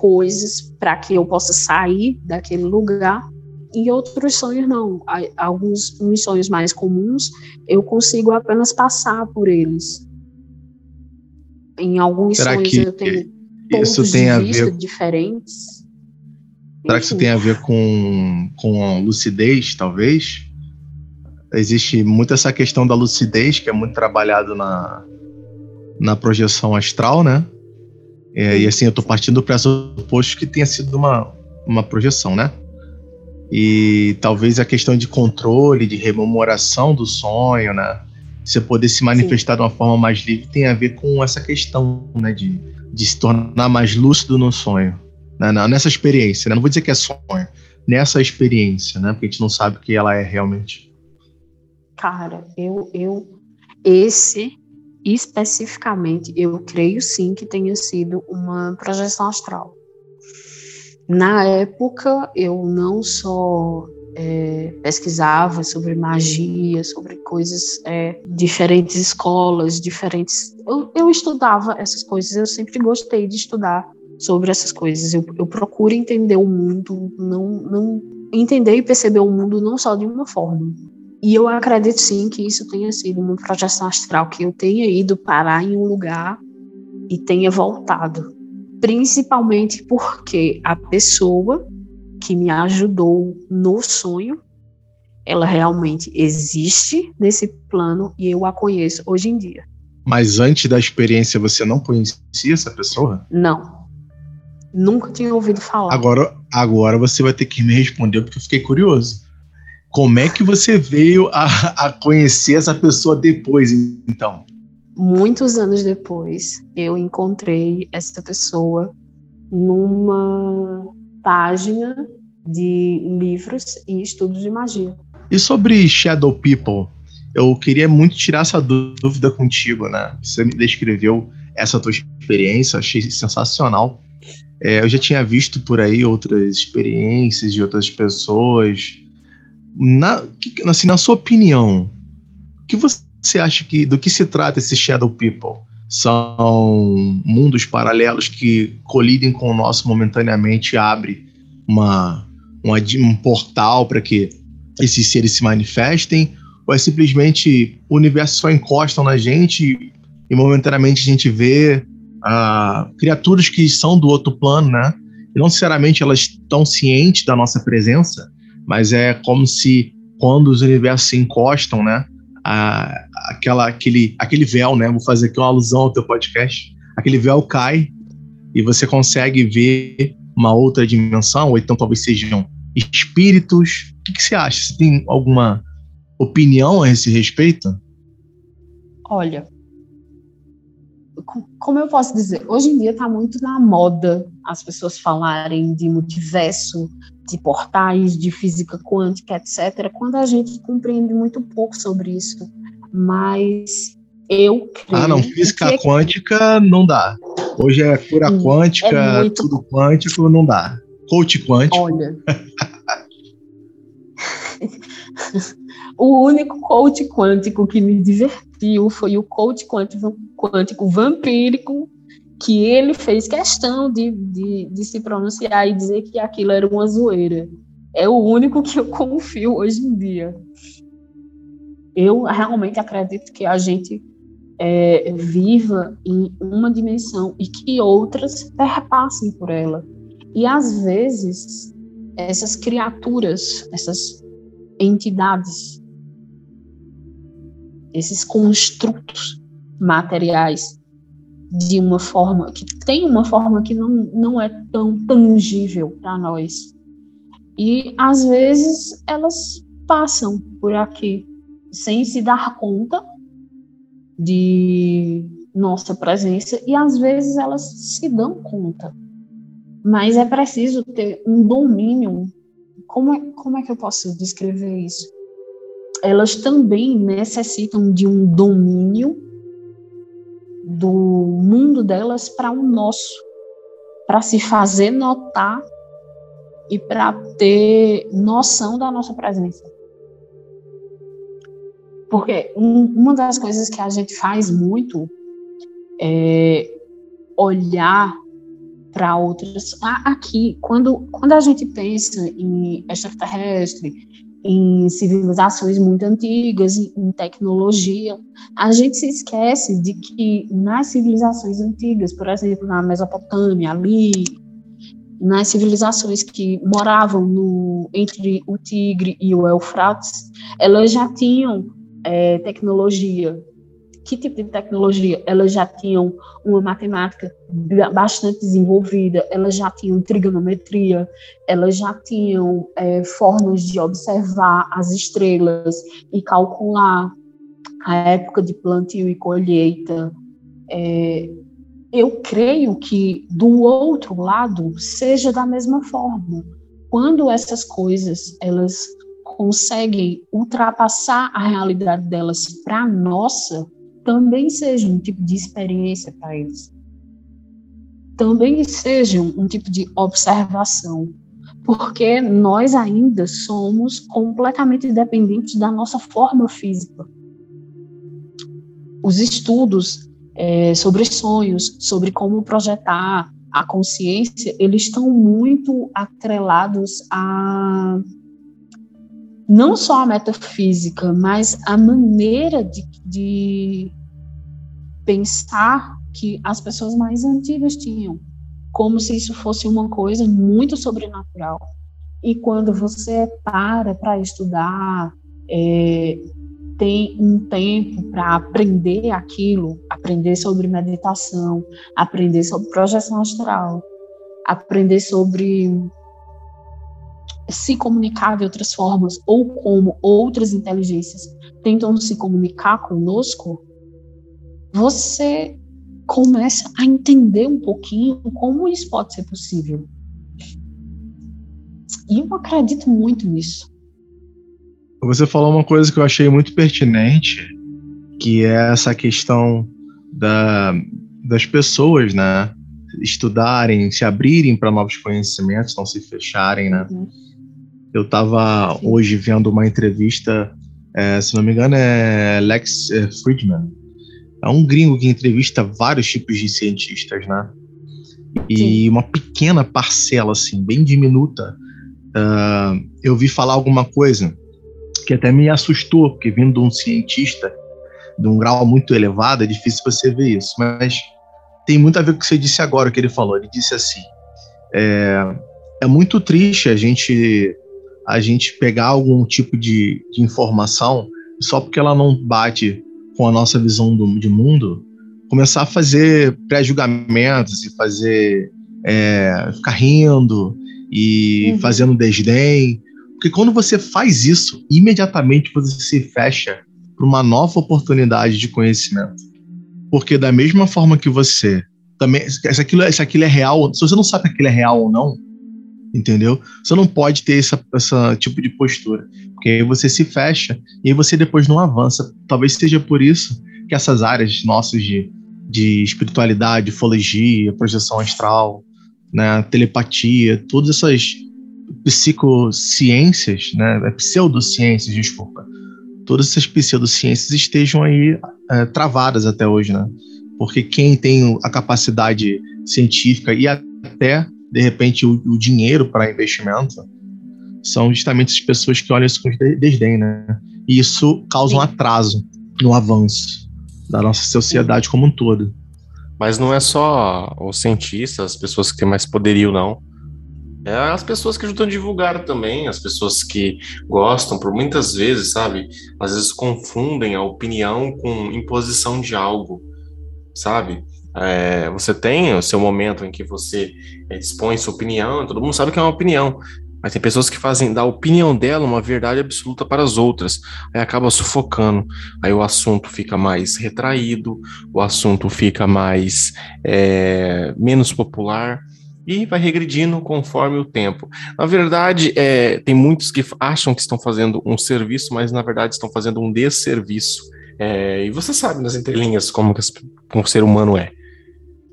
coisas para que eu possa sair daquele lugar. E outros sonhos não. Alguns uns sonhos mais comuns eu consigo apenas passar por eles. Em alguns Será sonhos eu tenho isso tem a ver diferentes. Será que isso tem a ver com, com lucidez, talvez? Existe muito essa questão da lucidez, que é muito trabalhado na, na projeção astral, né? É, e assim, eu estou partindo do pressuposto que tenha sido uma, uma projeção, né? E talvez a questão de controle, de rememoração do sonho, né? Você poder se manifestar Sim. de uma forma mais livre tem a ver com essa questão, né? De, de se tornar mais lúcido no sonho. Né? Nessa experiência, né? Não vou dizer que é sonho, nessa experiência, né? Porque a gente não sabe o que ela é realmente. Cara, eu, eu esse especificamente, eu creio sim que tenha sido uma projeção astral. Na época, eu não só é, pesquisava sobre magia, sobre coisas, é, diferentes escolas, diferentes. Eu, eu, estudava essas coisas, eu sempre gostei de estudar sobre essas coisas. Eu, eu procuro entender o mundo, não, não entender e perceber o mundo não só de uma forma, e eu acredito sim que isso tenha sido uma projeção astral, que eu tenha ido parar em um lugar e tenha voltado. Principalmente porque a pessoa que me ajudou no sonho, ela realmente existe nesse plano e eu a conheço hoje em dia. Mas antes da experiência você não conhecia essa pessoa? Não. Nunca tinha ouvido falar. Agora, agora você vai ter que me responder porque eu fiquei curioso. Como é que você veio a, a conhecer essa pessoa depois, então? Muitos anos depois, eu encontrei essa pessoa numa página de livros e estudos de magia. E sobre Shadow People? Eu queria muito tirar essa dúvida contigo, né? Você me descreveu essa tua experiência, achei sensacional. É, eu já tinha visto por aí outras experiências de outras pessoas, na, assim, na sua opinião, o que você acha que do que se trata esse Shadow People? São mundos paralelos que colidem com o nosso momentaneamente abre uma, uma um portal para que esses seres se manifestem? Ou é simplesmente o universo só encosta na gente e momentaneamente a gente vê uh, criaturas que são do outro plano, né? E não necessariamente elas estão cientes da nossa presença, mas é como se quando os universos se encostam, né, a, aquela, aquele, aquele véu, né, vou fazer aqui uma alusão ao teu podcast, aquele véu cai e você consegue ver uma outra dimensão, ou então talvez sejam espíritos. O que, que você acha? Você tem alguma opinião a esse respeito? Olha, como eu posso dizer, hoje em dia está muito na moda as pessoas falarem de multiverso, de portais, de física quântica, etc., quando a gente compreende muito pouco sobre isso. Mas eu creio. Ah, não, física que... quântica não dá. Hoje é cura Sim, quântica, é muito... tudo quântico, não dá. Coach quântico. Olha. o único coach quântico que me divertiu foi o coach quântico, quântico vampírico que ele fez questão de, de, de, se pronunciar e dizer que aquilo era uma zoeira. É o único que eu confio hoje em dia. Eu realmente acredito que a gente é, viva em uma dimensão e que outras perpassem por ela. E às vezes essas criaturas, essas entidades, esses construtos materiais de uma forma que tem uma forma que não, não é tão tangível para nós. E às vezes elas passam por aqui sem se dar conta de nossa presença e às vezes elas se dão conta. Mas é preciso ter um domínio. Como é, como é que eu posso descrever isso? Elas também necessitam de um domínio do mundo delas para o nosso, para se fazer notar e para ter noção da nossa presença. Porque um, uma das coisas que a gente faz muito é olhar para outras. Aqui, quando, quando a gente pensa em extraterrestre, em civilizações muito antigas, em tecnologia. A gente se esquece de que nas civilizações antigas, por exemplo, na Mesopotâmia, ali, nas civilizações que moravam no, entre o Tigre e o Eufrates, elas já tinham é, tecnologia que tipo de tecnologia? Elas já tinham uma matemática bastante desenvolvida, elas já tinham trigonometria, elas já tinham é, formas de observar as estrelas e calcular a época de plantio e colheita. É, eu creio que do outro lado seja da mesma forma. Quando essas coisas elas conseguem ultrapassar a realidade delas para a nossa, também seja um tipo de experiência para eles. Também seja um tipo de observação, porque nós ainda somos completamente dependentes da nossa forma física. Os estudos é, sobre sonhos, sobre como projetar a consciência, eles estão muito atrelados a não só a metafísica, mas a maneira de, de pensar que as pessoas mais antigas tinham, como se isso fosse uma coisa muito sobrenatural. E quando você para para estudar, é, tem um tempo para aprender aquilo, aprender sobre meditação, aprender sobre projeção astral, aprender sobre se comunicar de outras formas ou como outras inteligências tentam se comunicar conosco, você começa a entender um pouquinho como isso pode ser possível. E eu acredito muito nisso. Você falou uma coisa que eu achei muito pertinente, que é essa questão da, das pessoas, né? Estudarem, se abrirem para novos conhecimentos, não se fecharem, né? Uhum. Eu estava hoje vendo uma entrevista, é, se não me engano, é Lex é, Friedman. É um gringo que entrevista vários tipos de cientistas, né? E Sim. uma pequena parcela, assim, bem diminuta, uh, eu vi falar alguma coisa que até me assustou, porque vindo de um cientista de um grau muito elevado, é difícil você ver isso. Mas tem muito a ver com o que você disse agora, o que ele falou. Ele disse assim: é, é muito triste a gente a gente pegar algum tipo de, de informação só porque ela não bate com a nossa visão do, de mundo, começar a fazer pré-julgamentos e fazer é, ficar rindo e uhum. fazendo desdém. Porque quando você faz isso, imediatamente você se fecha para uma nova oportunidade de conhecimento. Porque da mesma forma que você também, se aquilo, se aquilo é real, se você não sabe que aquilo é real ou não, entendeu? Você não pode ter essa, essa tipo de postura, porque aí você se fecha e aí você depois não avança. Talvez seja por isso que essas áreas nossas de, de espiritualidade, ufologia, projeção astral, né, telepatia, todas essas psicociências, né, é pseudociências, desculpa, todas essas pseudociências estejam aí é, travadas até hoje, né? Porque quem tem a capacidade científica e até de repente, o, o dinheiro para investimento, são justamente as pessoas que olham isso com desdém, né? E isso causa Sim. um atraso no avanço da nossa sociedade Sim. como um todo. Mas não é só os cientistas, as pessoas que têm mais poderio, não. É as pessoas que ajudam a divulgar também, as pessoas que gostam, por muitas vezes, sabe? Às vezes confundem a opinião com imposição de algo, sabe? É, você tem o seu momento em que você é, expõe sua opinião, todo mundo sabe que é uma opinião, mas tem pessoas que fazem da opinião dela uma verdade absoluta para as outras, aí acaba sufocando, aí o assunto fica mais retraído, o assunto fica mais é, menos popular e vai regredindo conforme o tempo. Na verdade, é, tem muitos que acham que estão fazendo um serviço, mas na verdade estão fazendo um desserviço. É, e você sabe nas entrelinhas como, que, o ser humano é.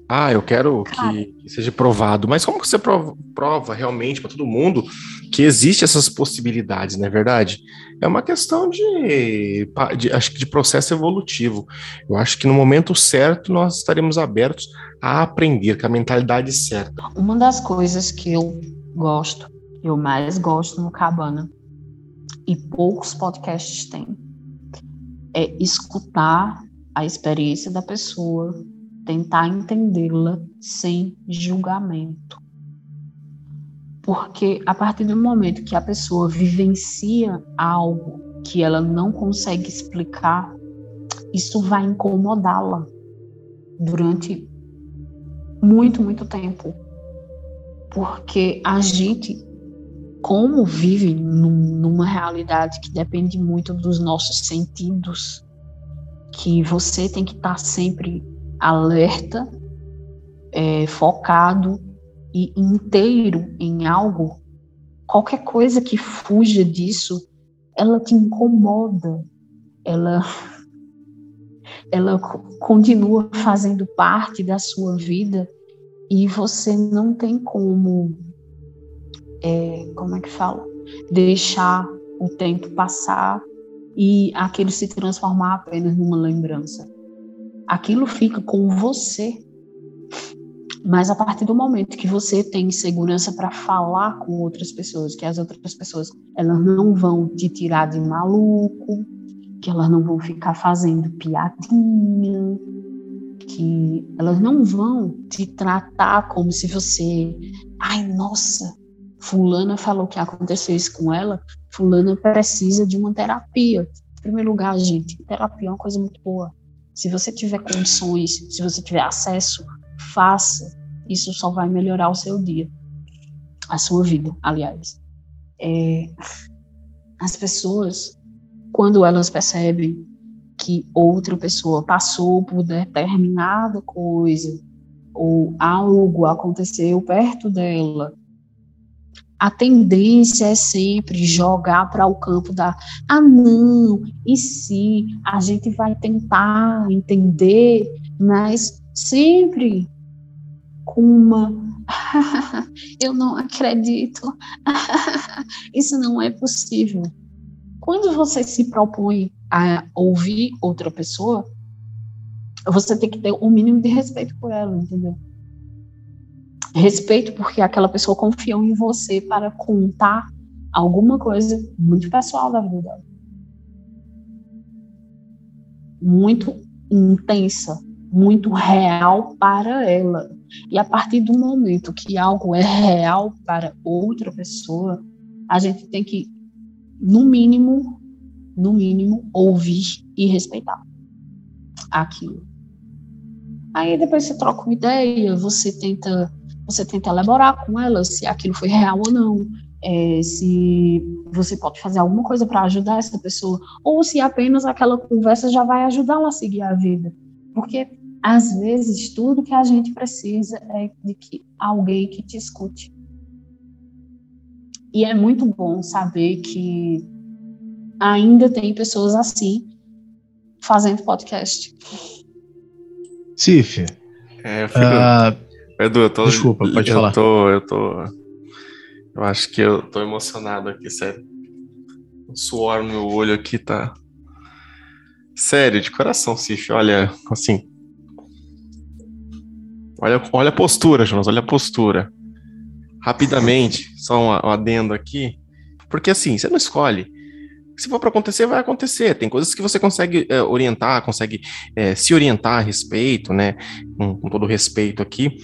Ah, eu quero que, que seja provado. Mas como que você prova, prova realmente para todo mundo que existe essas possibilidades, não é verdade? É uma questão de, de, acho que de processo evolutivo. Eu acho que no momento certo nós estaremos abertos a aprender com a mentalidade certa. Uma das coisas que eu gosto, eu mais gosto no Cabana, e poucos podcasts têm, é escutar a experiência da pessoa, tentar entendê-la sem julgamento. Porque a partir do momento que a pessoa vivencia algo que ela não consegue explicar, isso vai incomodá-la durante muito, muito tempo. Porque a gente, como vive num, numa realidade que depende muito dos nossos sentidos, que você tem que estar sempre alerta, é, focado e inteiro em algo, qualquer coisa que fuja disso, ela te incomoda, ela ela continua fazendo parte da sua vida e você não tem como é, como é que fala? Deixar o tempo passar e aquilo se transformar apenas numa lembrança aquilo fica com você mas a partir do momento que você tem segurança para falar com outras pessoas, que as outras pessoas elas não vão te tirar de maluco, que elas não vão ficar fazendo piadinha, que elas não vão te tratar como se você, ai nossa, fulana falou que aconteceu isso com ela, fulana precisa de uma terapia. Em primeiro lugar, gente, terapia é uma coisa muito boa. Se você tiver condições, se você tiver acesso, faça. Isso só vai melhorar o seu dia, a sua vida, aliás. É, as pessoas, quando elas percebem que outra pessoa passou por determinada coisa ou algo aconteceu perto dela, a tendência é sempre jogar para o campo da ah não, e se a gente vai tentar entender, mas sempre com uma eu não acredito, isso não é possível. Quando você se propõe a ouvir outra pessoa, você tem que ter o um mínimo de respeito por ela, entendeu? Respeito porque aquela pessoa confiou em você para contar alguma coisa muito pessoal da vida dela. Muito intensa, muito real para ela. E a partir do momento que algo é real para outra pessoa, a gente tem que, no mínimo, no mínimo, ouvir e respeitar aquilo. Aí depois você troca uma ideia, você tenta, você tenta elaborar com ela se aquilo foi real ou não, é, se você pode fazer alguma coisa para ajudar essa pessoa, ou se apenas aquela conversa já vai ajudá-la a seguir a vida. Porque às vezes tudo que a gente precisa é de que alguém que te escute. E é muito bom saber que ainda tem pessoas assim fazendo podcast. Cif. É, eu fico... uh, Edu, eu tô. Desculpa, pode eu falar. Tô, eu tô. Eu acho que eu tô emocionado aqui, sério. O suor no meu olho aqui tá. Sério, de coração, Cif. Olha, assim, Olha, olha a postura, Jonas, olha a postura. Rapidamente, só um, adendo aqui, porque assim, você não escolhe. Se for para acontecer, vai acontecer. Tem coisas que você consegue é, orientar, consegue é, se orientar a respeito, né? Com, com todo respeito aqui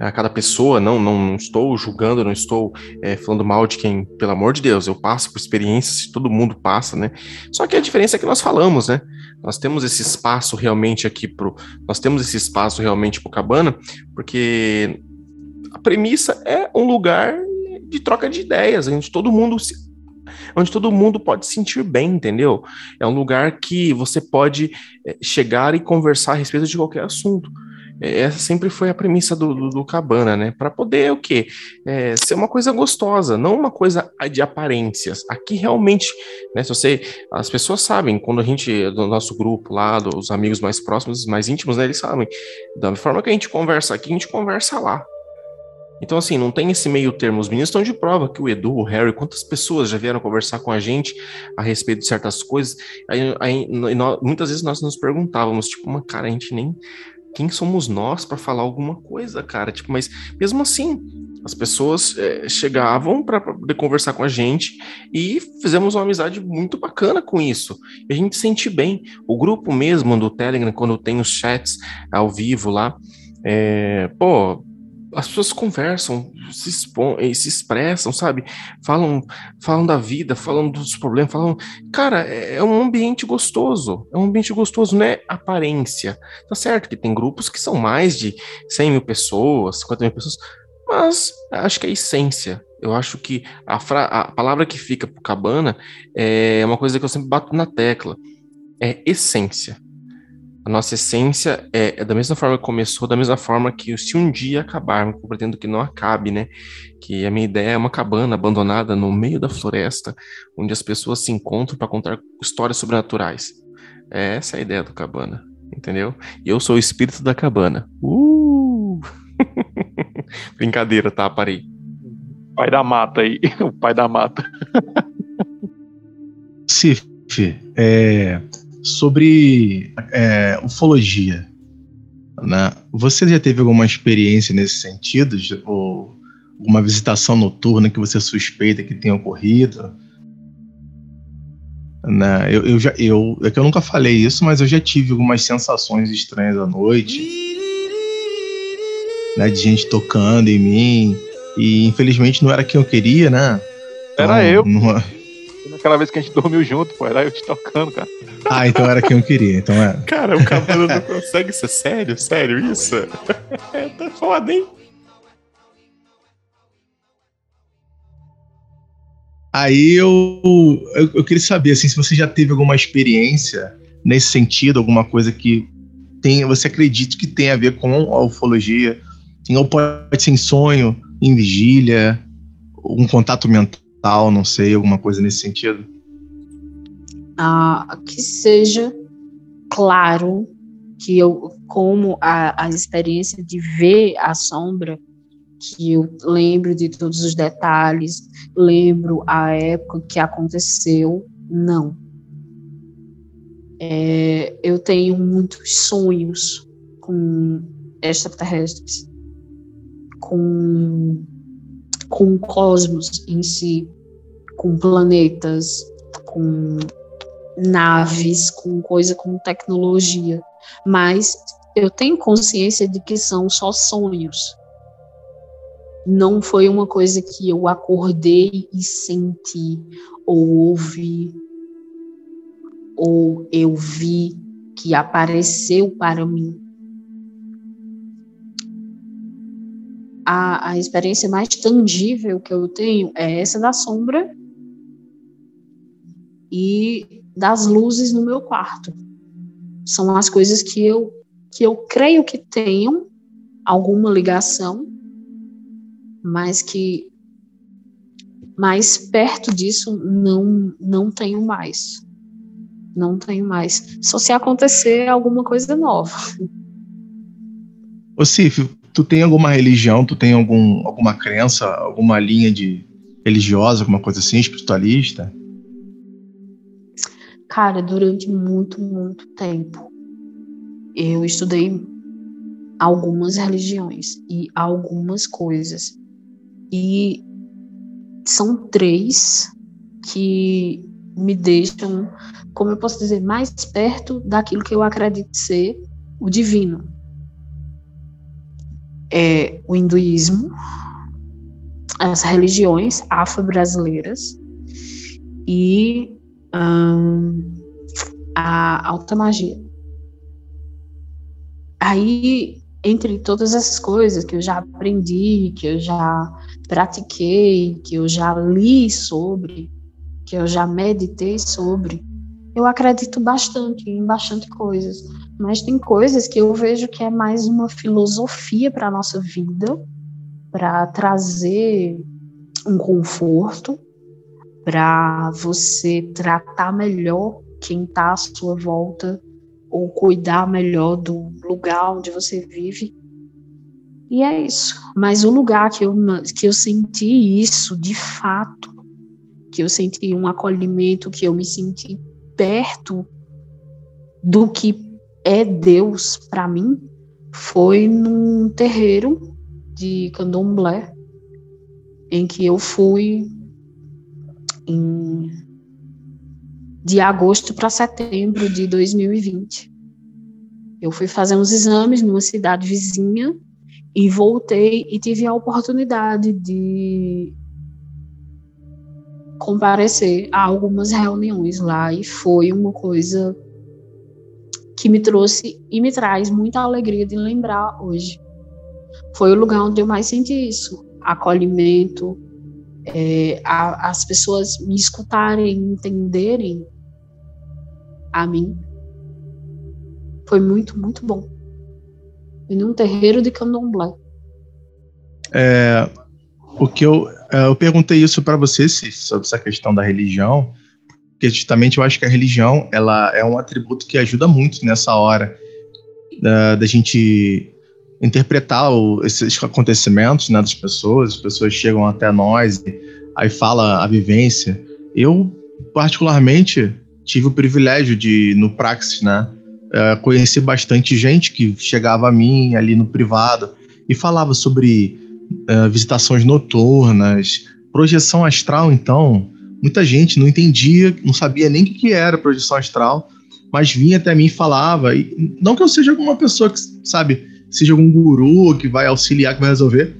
a cada pessoa, não, não estou julgando, não estou é, falando mal de quem, pelo amor de Deus, eu passo por experiências, todo mundo passa, né? Só que a diferença é que nós falamos, né? Nós temos esse espaço realmente aqui pro, nós temos esse espaço realmente pro Cabana, porque a premissa é um lugar de troca de ideias, onde todo mundo se, onde todo mundo pode se sentir bem, entendeu? É um lugar que você pode é, chegar e conversar a respeito de qualquer assunto. É, essa sempre foi a premissa do, do, do Cabana, né? Para poder o quê? É, ser uma coisa gostosa, não uma coisa de aparências. Aqui realmente, né? Se você, as pessoas sabem, quando a gente, do nosso grupo lá, dos amigos mais próximos, mais íntimos, né? Eles sabem. Da forma que a gente conversa aqui, a gente conversa lá. Então, assim, não tem esse meio termo. Os meninos estão de prova que o Edu, o Harry, quantas pessoas já vieram conversar com a gente a respeito de certas coisas. Aí, aí nós, muitas vezes nós nos perguntávamos, tipo, uma cara, a gente nem quem somos nós para falar alguma coisa, cara? Tipo, mas mesmo assim, As pessoas é, chegavam para poder conversar com a gente e fizemos uma amizade muito bacana com isso. E a gente sente bem. O grupo mesmo do Telegram, quando tem os chats ao vivo lá, é, pô, as pessoas conversam, se, expõem, eh, se expressam, sabe? Falam, falam da vida, falam dos problemas, falam. Cara, é, é um ambiente gostoso. É um ambiente gostoso, não é aparência. Tá certo que tem grupos que são mais de 100 mil pessoas, 50 mil pessoas, mas acho que é a essência. Eu acho que a, a palavra que fica pro Cabana é uma coisa que eu sempre bato na tecla. É essência. A nossa essência é, é, da mesma forma que começou, da mesma forma que se um dia acabar, eu pretendo que não acabe, né? Que a minha ideia é uma cabana abandonada no meio da floresta, onde as pessoas se encontram para contar histórias sobrenaturais. Essa é a ideia do cabana, entendeu? E eu sou o espírito da cabana. Uh! Brincadeira, tá? Parei. Pai da mata aí, o pai da mata. Cif, é, sobre é, ufologia. Né? Você já teve alguma experiência nesse sentido? Ou alguma visitação noturna que você suspeita que tenha ocorrido? Né? Eu, eu, já, eu, é que eu nunca falei isso, mas eu já tive algumas sensações estranhas à noite. Né, de gente tocando em mim. E infelizmente não era quem eu queria, né? Então, era eu. Não, aquela vez que a gente dormiu junto, pô. Era eu te tocando, cara. Ah, então era quem eu queria, então era. Cara, o cabelo não consegue ser sério? Sério isso? É, tá foda, hein? Aí eu, eu, eu, queria saber assim, se você já teve alguma experiência nesse sentido, alguma coisa que tem, você acredita que tem a ver com a ufologia, ou pode ser em sonho, em vigília, um contato mental tal, não sei, alguma coisa nesse sentido? Ah, que seja claro que eu, como a, a experiência de ver a sombra, que eu lembro de todos os detalhes, lembro a época que aconteceu, não. É, eu tenho muitos sonhos com extraterrestres, com com o cosmos em si, com planetas, com naves, com coisa com tecnologia. Mas eu tenho consciência de que são só sonhos. Não foi uma coisa que eu acordei e senti, ou ouvi, ou eu vi que apareceu para mim. A, a experiência mais tangível que eu tenho é essa da sombra e das luzes no meu quarto. São as coisas que eu, que eu creio que tenham alguma ligação, mas que mais perto disso não, não tenho mais. Não tenho mais. Só se acontecer alguma coisa nova. Ô Cif, tu tem alguma religião, tu tem algum, alguma crença, alguma linha de religiosa, alguma coisa assim, espiritualista? Cara, durante muito, muito tempo, eu estudei algumas religiões e algumas coisas. E são três que me deixam, como eu posso dizer, mais perto daquilo que eu acredito ser o divino é, o hinduísmo, as religiões afro-brasileiras e hum, a alta magia. Aí, entre todas essas coisas que eu já aprendi, que eu já pratiquei, que eu já li sobre, que eu já meditei sobre, eu acredito bastante em bastante coisas, mas tem coisas que eu vejo que é mais uma filosofia para a nossa vida, para trazer um conforto, para você tratar melhor quem está à sua volta ou cuidar melhor do lugar onde você vive. E é isso. Mas o lugar que eu, que eu senti isso de fato, que eu senti um acolhimento, que eu me senti perto do que é Deus para mim foi num terreiro de candomblé em que eu fui em, de agosto para setembro de 2020. Eu fui fazer uns exames numa cidade vizinha e voltei e tive a oportunidade de comparecer a algumas reuniões lá e foi uma coisa que me trouxe e me traz muita alegria de lembrar hoje. Foi o lugar onde eu mais senti isso, acolhimento, é, a, as pessoas me escutarem, entenderem a mim. Foi muito, muito bom. Foi num terreiro de candomblé. É, o que eu, eu perguntei isso para você sobre essa questão da religião, porque justamente eu acho que a religião ela é um atributo que ajuda muito nessa hora da, da gente interpretar o, esses acontecimentos né, das pessoas, as pessoas chegam até nós e aí fala a vivência. Eu, particularmente, tive o privilégio de, no Praxis, né, conheci bastante gente que chegava a mim ali no privado e falava sobre uh, visitações noturnas, projeção astral, então, muita gente não entendia, não sabia nem o que era projeção astral, mas vinha até mim e falava, e não que eu seja alguma pessoa que, sabe, seja algum guru que vai auxiliar, que vai resolver,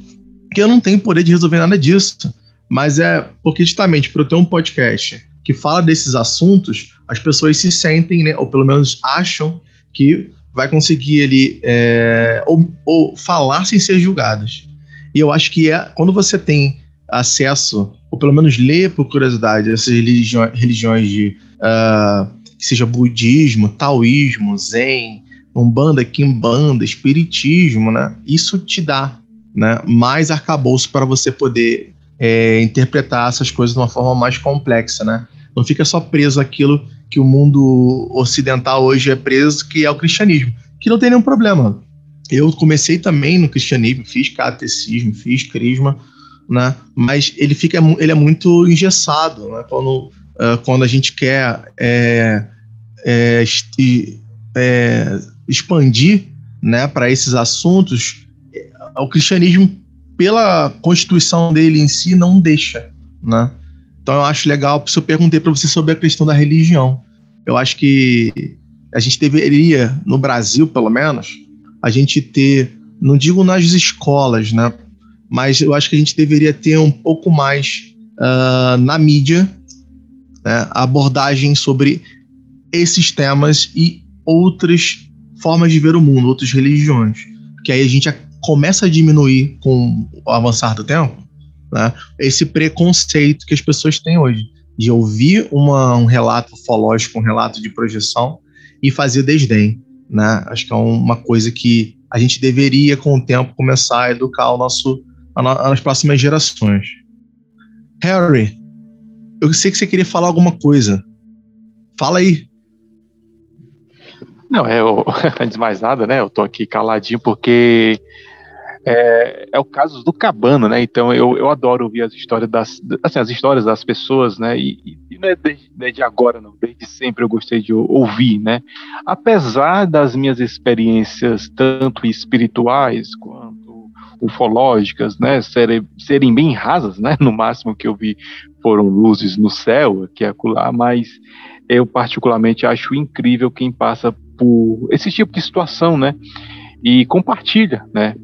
que eu não tenho poder de resolver nada disso. Mas é porque justamente para eu ter um podcast que fala desses assuntos, as pessoas se sentem, né, ou pelo menos acham que vai conseguir ele é, ou, ou, falar sem ser julgadas. E eu acho que é quando você tem acesso, ou pelo menos ler por curiosidade, essas religiões, religiões de uh, que seja budismo, taoísmo, zen, umbanda, quimbanda, espiritismo, né? Isso te dá né, mais arcabouço para você poder é, interpretar essas coisas de uma forma mais complexa, né? Não fica só preso aquilo que o mundo ocidental hoje é preso, que é o cristianismo, que não tem nenhum problema. Eu comecei também no cristianismo, fiz catecismo, fiz crisma, né? Mas ele fica, ele é muito engessado, né? Quando, uh, quando a gente quer é, é, é, expandir, né, para esses assuntos, o cristianismo, pela constituição dele em si, não deixa, né? Então eu acho legal, isso eu perguntei para você sobre a questão da religião. Eu acho que a gente deveria, no Brasil pelo menos, a gente ter, não digo nas escolas, né? Mas eu acho que a gente deveria ter um pouco mais uh, na mídia né, abordagem sobre esses temas e outras formas de ver o mundo, outras religiões. Que aí a gente começa a diminuir com o avançar do tempo né? Esse preconceito que as pessoas têm hoje de ouvir uma, um relato ufológico, um relato de projeção e fazer desdém, né? Acho que é uma coisa que a gente deveria, com o tempo, começar a educar o nosso, as próximas gerações. Harry, eu sei que você queria falar alguma coisa. Fala aí. Não, eu, antes de mais nada, né? Eu tô aqui caladinho porque é, é, o caso do Cabana, né? Então eu, eu adoro ouvir as histórias das, assim, as histórias das pessoas, né? E, e não é desde, desde, agora, não. Desde sempre eu gostei de ouvir, né? Apesar das minhas experiências tanto espirituais quanto ufológicas, né? Serem, serem bem rasas, né? No máximo que eu vi foram luzes no céu, aqui e acolá, mas eu particularmente acho incrível quem passa por esse tipo de situação, né? E compartilha, né?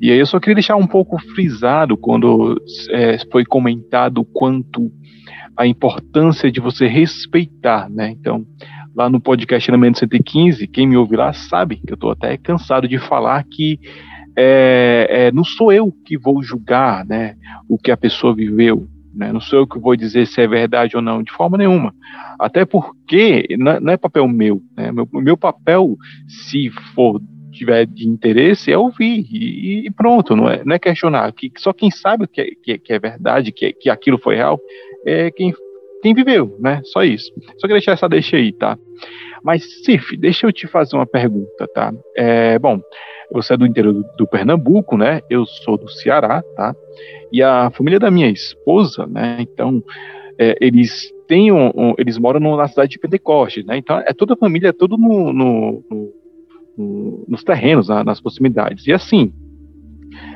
E aí eu só queria deixar um pouco frisado quando é, foi comentado quanto a importância de você respeitar, né? Então, lá no podcast Elemento 115, quem me ouve lá sabe que eu estou até cansado de falar que é, é, não sou eu que vou julgar né, o que a pessoa viveu, né? não sou eu que vou dizer se é verdade ou não, de forma nenhuma. Até porque não, é papel meu. Né? Meu, meu papel, se for tiver de interesse é ouvir e, e, pronto, não é, não é questionar. Que, só quem sabe que é, que, que é verdade, que, que aquilo foi real, é quem, quem viveu, né? Só isso. Só queria deixar essa deixa aí, tá? Mas, Cif, deixa eu te fazer uma pergunta, tá? É, bom, você é do interior do, do, Pernambuco, né? Eu sou do Ceará, tá? E a família da minha esposa, né? Então, é, eles têm um, um, eles moram na cidade de Pentecoste, né? Então, é toda a família, é tudo no, no, no nos terrenos, nas proximidades. E assim,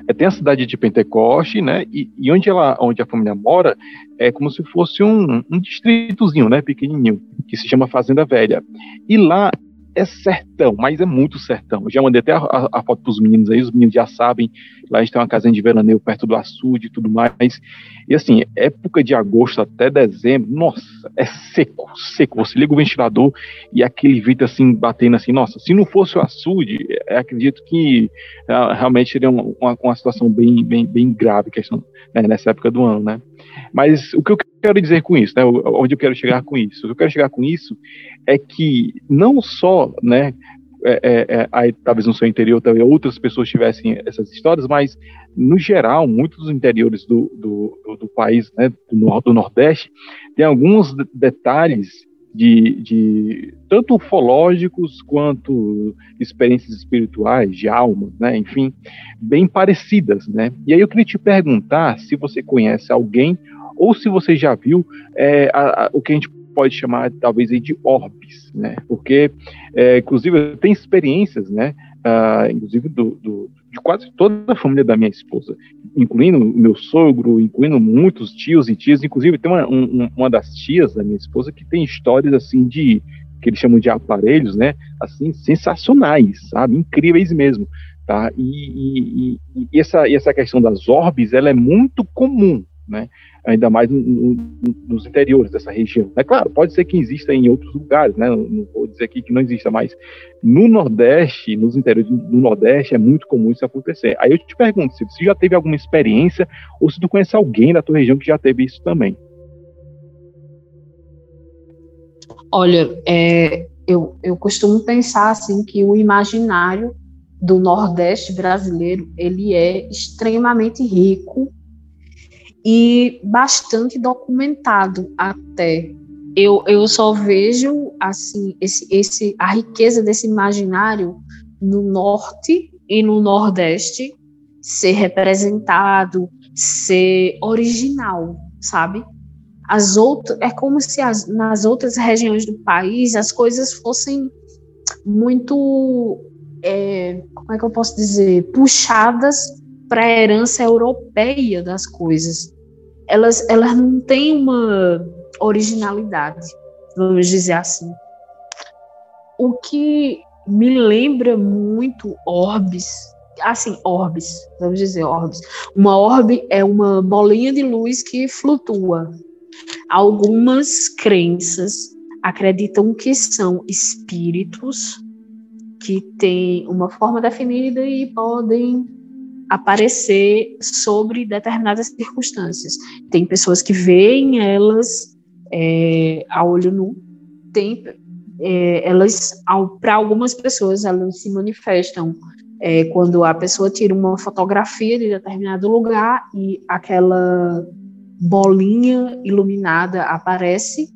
é, tem a cidade de Pentecoste, né? E, e, onde ela, onde a família mora, é como se fosse um, um distritozinho, né? Pequenininho, que se chama Fazenda Velha. E lá é sertão, mas é muito sertão. Eu já mandei até a, a, a foto para os meninos aí, os meninos já sabem. Lá a gente tem uma casinha de veraneio perto do açude e tudo mais. E assim, época de agosto até dezembro, nossa, é seco, seco. Você liga o ventilador e aquele vento assim, batendo assim, nossa, se não fosse o açude, é, acredito que é, realmente seria uma, uma, uma, situação bem, bem, bem grave questão, né, nessa época do ano, né? Mas o que eu quero dizer com isso, né? Onde eu quero chegar com isso? O que eu quero chegar com isso é que não só, né, é, é, é, aí talvez no seu interior talvez outras pessoas tivessem essas histórias, mas no geral, muitos dos interiores do, do, do país, né, do, do, Nordeste, tem alguns detalhes de, de, tanto ufológicos quanto experiências espirituais, de alma, né, enfim, bem parecidas, né. E aí eu queria te perguntar se você conhece alguém ou se você já viu é, a, a, o que a gente pode chamar talvez de orbes, né? Porque, é, inclusive, tem experiências, né? Uh, inclusive do, do, de quase toda a família da minha esposa, incluindo meu sogro, incluindo muitos tios e tias, inclusive tem uma, um, uma das tias da minha esposa que tem histórias assim de que eles chamam de aparelhos, né? Assim sensacionais, sabe? Incríveis mesmo, tá? E, e, e essa, e essa questão das orbes, ela é muito comum, né? Ainda mais no, no, nos interiores dessa região. É claro, pode ser que exista em outros lugares, né? Não vou dizer aqui que não exista, mas no Nordeste, nos interiores do Nordeste, é muito comum isso acontecer. Aí eu te pergunto se você já teve alguma experiência ou se tu conhece alguém da tua região que já teve isso também. Olha, é, eu, eu costumo pensar assim que o imaginário do Nordeste brasileiro ele é extremamente rico e bastante documentado até. Eu, eu só vejo assim esse, esse a riqueza desse imaginário no norte e no nordeste ser representado, ser original, sabe? As outras é como se as, nas outras regiões do país as coisas fossem muito é, como é que eu posso dizer puxadas para a herança europeia das coisas. Elas, elas não têm uma originalidade, vamos dizer assim. O que me lembra muito orbes, assim, orbes, vamos dizer orbes. Uma orbe é uma bolinha de luz que flutua. Algumas crenças acreditam que são espíritos que têm uma forma definida e podem aparecer sobre determinadas circunstâncias. Tem pessoas que veem elas é, a olho nu, tem é, elas, para algumas pessoas, elas se manifestam é, quando a pessoa tira uma fotografia de determinado lugar e aquela bolinha iluminada aparece.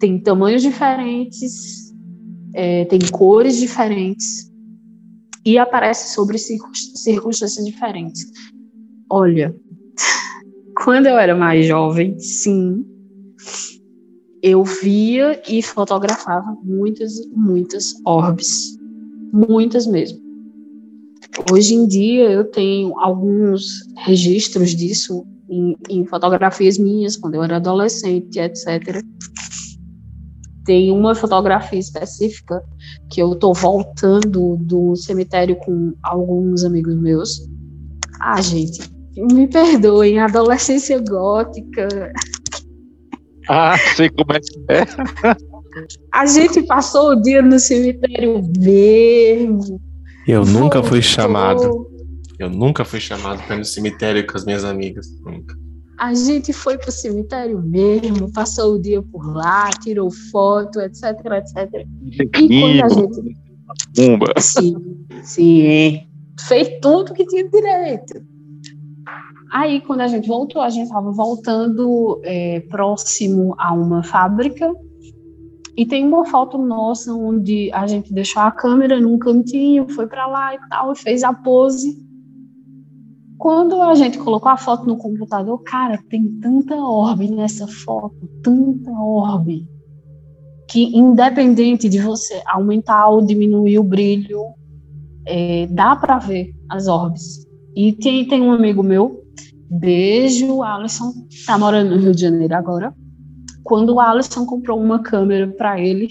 Tem tamanhos diferentes, é, tem cores diferentes e aparece sobre circunstâncias diferentes. Olha, quando eu era mais jovem, sim, eu via e fotografava muitas muitas orbes, muitas mesmo. Hoje em dia eu tenho alguns registros disso em, em fotografias minhas, quando eu era adolescente, etc tem uma fotografia específica que eu tô voltando do cemitério com alguns amigos meus. Ah, gente, me perdoem, adolescência gótica. Ah, sei como é que é. A gente passou o dia no cemitério mesmo. Eu nunca fui chamado. Eu nunca fui chamado para ir no cemitério com as minhas amigas. Nunca. A gente foi para o cemitério mesmo, passou o dia por lá, tirou foto, etc, etc. E quando a gente. Pumba. Sim, sim. Fez tudo que tinha direito. Aí, quando a gente voltou, a gente estava voltando é, próximo a uma fábrica. E tem uma foto nossa onde a gente deixou a câmera num cantinho, foi para lá e tal, e fez a pose. Quando a gente colocou a foto no computador, cara, tem tanta orbe nessa foto, tanta orbe, que independente de você aumentar ou diminuir o brilho, é, dá para ver as orbes. E tem, tem um amigo meu, beijo, Alisson, tá morando no Rio de Janeiro agora. Quando o Alisson comprou uma câmera para ele,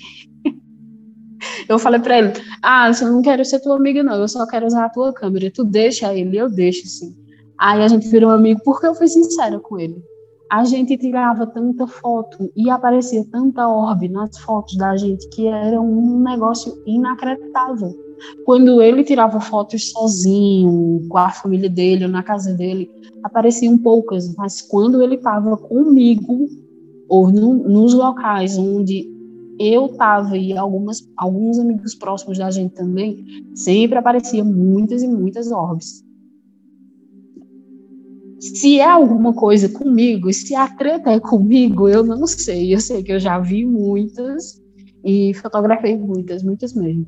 eu falei para ele: Ah, eu não quero ser tua amiga, não, eu só quero usar a tua câmera. Tu deixa ele, eu deixo sim. Aí a gente virou amigo porque eu fui sincera com ele. A gente tirava tanta foto e aparecia tanta orbe nas fotos da gente que era um negócio inacreditável. Quando ele tirava fotos sozinho, com a família dele ou na casa dele, apareciam poucas, mas quando ele estava comigo, ou no, nos locais onde eu estava e algumas, alguns amigos próximos da gente também, sempre apareciam muitas e muitas orbes. Se é alguma coisa comigo, se a treta é comigo, eu não sei. Eu sei que eu já vi muitas e fotografei muitas, muitas mesmo.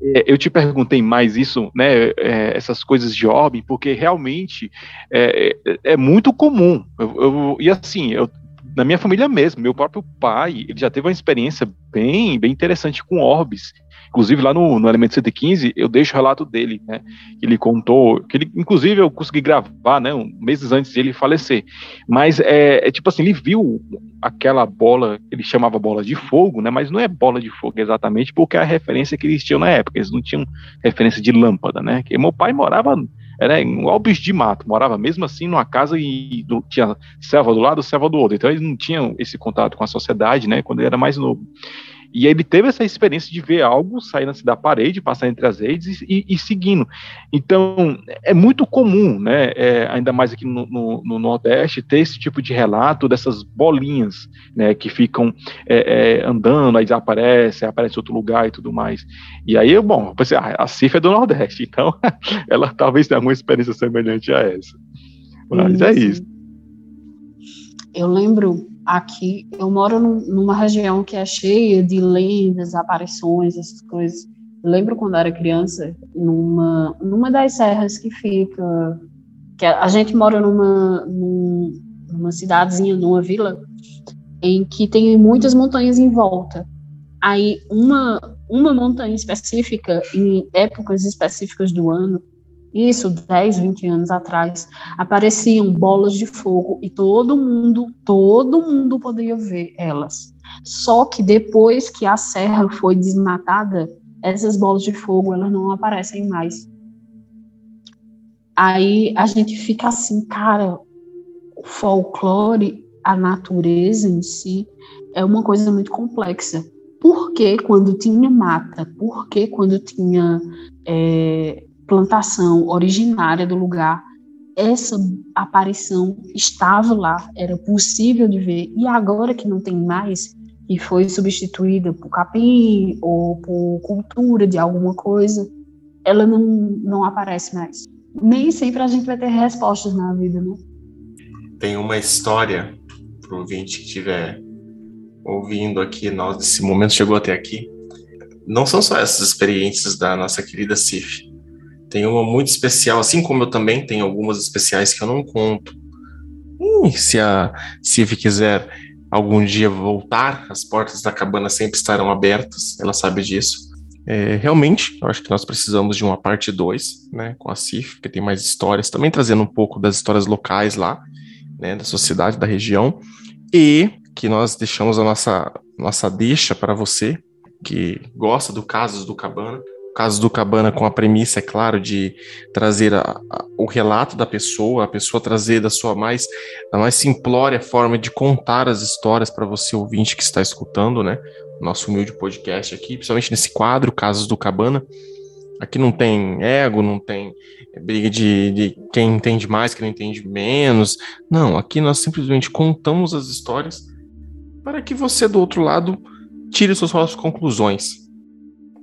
É, eu te perguntei mais isso, né, é, essas coisas de orbe, porque realmente é, é, é muito comum. Eu, eu, e assim, eu, na minha família mesmo, meu próprio pai, ele já teve uma experiência bem, bem interessante com orbes. Inclusive, lá no, no Elemento 115, eu deixo o relato dele, né? Ele contou, que ele, inclusive, eu consegui gravar, né? Um, meses antes de ele falecer. Mas é, é, tipo assim, ele viu aquela bola, ele chamava bola de fogo, né? Mas não é bola de fogo exatamente, porque é a referência que eles tinham na época. Eles não tinham referência de lâmpada, né? Meu pai morava era em Alpes de Mato, morava mesmo assim numa casa e do, tinha selva do lado, selva do outro. Então eles não tinham esse contato com a sociedade, né, quando ele era mais novo. E ele teve essa experiência de ver algo saindo assim da parede, passar entre as redes e, e, seguindo. Então, é muito comum, né, é, ainda mais aqui no, no, no, Nordeste, ter esse tipo de relato dessas bolinhas, né, que ficam é, é, andando, aí desaparece, aparece em outro lugar e tudo mais. E aí, bom, eu pensei, ah, a Cif é do Nordeste, então ela talvez tenha alguma experiência semelhante a essa. Mas é isso. Eu lembro aqui, eu moro num, numa região que é cheia de lendas, aparições, essas coisas. Eu lembro quando era criança, numa, numa das serras que fica. que a, a gente mora numa, numa cidadezinha, numa vila, em que tem muitas montanhas em volta. Aí, uma, uma montanha específica, em épocas específicas do ano, isso 10, 20 anos atrás, apareciam bolas de fogo e todo mundo, todo mundo podia ver elas. Só que depois que a serra foi desmatada, essas bolas de fogo elas não aparecem mais. Aí a gente fica assim, cara, o folclore, a natureza em si, é uma coisa muito complexa. Por que quando tinha mata? Por que quando tinha é, plantação originária do lugar, essa aparição estava lá, era possível de ver, e agora que não tem mais, e foi substituída por capim ou por cultura de alguma coisa, ela não, não aparece mais. Nem sempre a gente vai ter respostas na vida, né? Tem uma história para o ouvinte que estiver ouvindo aqui, nós, esse momento chegou até aqui. Não são só essas experiências da nossa querida Cif, tem uma muito especial, assim como eu também tenho algumas especiais que eu não conto. Hum, se a Civ quiser algum dia voltar, as portas da cabana sempre estarão abertas, ela sabe disso. É, realmente, eu acho que nós precisamos de uma parte 2, né, com a CIF, porque tem mais histórias, também trazendo um pouco das histórias locais lá, né, da sociedade, da região, e que nós deixamos a nossa, nossa deixa para você, que gosta do Casos do Cabana, caso do Cabana com a premissa, é claro, de trazer a, a, o relato da pessoa, a pessoa trazer da sua mais, da mais simplória forma de contar as histórias para você ouvinte que está escutando, né? Nosso humilde podcast aqui, principalmente nesse quadro, Casos do Cabana. Aqui não tem ego, não tem briga de, de quem entende mais, quem entende menos. Não, aqui nós simplesmente contamos as histórias para que você do outro lado tire suas próprias conclusões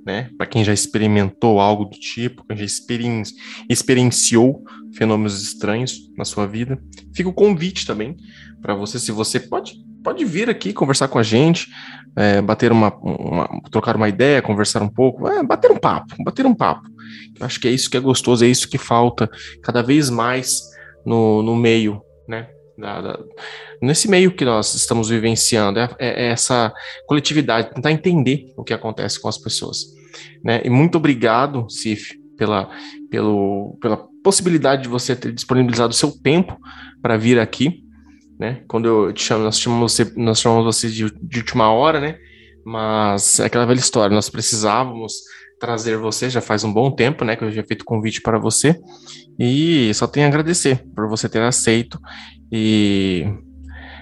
né? Para quem já experimentou algo do tipo, quem já experien experienciou fenômenos estranhos na sua vida, fica o convite também para você, se você pode, pode vir aqui conversar com a gente, é, bater uma, uma, trocar uma ideia, conversar um pouco, é, bater um papo, bater um papo. Eu acho que é isso que é gostoso, é isso que falta cada vez mais no, no meio, né? Nesse meio que nós estamos vivenciando, é, é, é, essa coletividade, tentar entender o que acontece com as pessoas. Né? E muito obrigado, Cif, pela, pelo, pela possibilidade de você ter disponibilizado o seu tempo para vir aqui, né? Quando eu te chamo, nós chamamos você, nós chamamos você de, de última hora, né? Mas é aquela velha história, nós precisávamos trazer você, já faz um bom tempo, né, que eu já feito convite para você, e só tenho a agradecer por você ter aceito e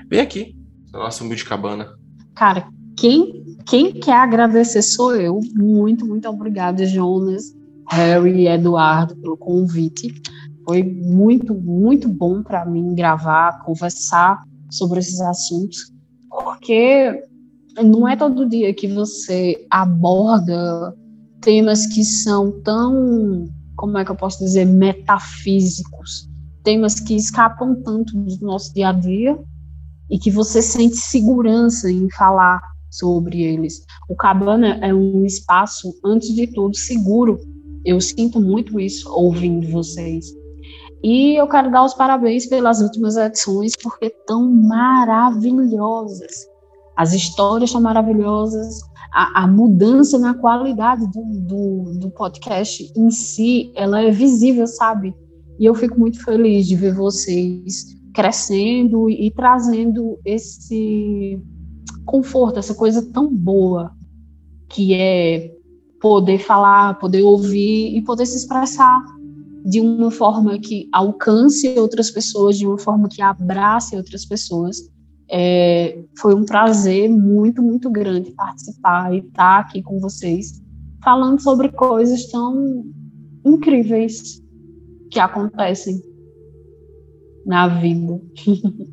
vem aqui, nossa humilde cabana. Cara, quem, quem quer agradecer sou eu. Muito, muito obrigada, Jonas, Harry e Eduardo, pelo convite. Foi muito, muito bom para mim gravar, conversar sobre esses assuntos, porque não é todo dia que você aborda temas que são tão, como é que eu posso dizer, metafísicos, temas que escapam tanto do nosso dia a dia e que você sente segurança em falar sobre eles. O Cabana é um espaço, antes de tudo, seguro. Eu sinto muito isso ouvindo vocês. E eu quero dar os parabéns pelas últimas edições, porque tão maravilhosas. As histórias são maravilhosas, a, a mudança na qualidade do, do, do, podcast em si, ela é visível, sabe? E eu fico muito feliz de ver vocês crescendo e, trazendo esse conforto, essa coisa tão boa que é poder falar, poder ouvir e poder se expressar de uma forma que alcance outras pessoas, de uma forma que abrace outras pessoas. É, foi um prazer muito, muito grande participar e estar aqui com vocês, falando sobre coisas tão incríveis que acontecem na vida.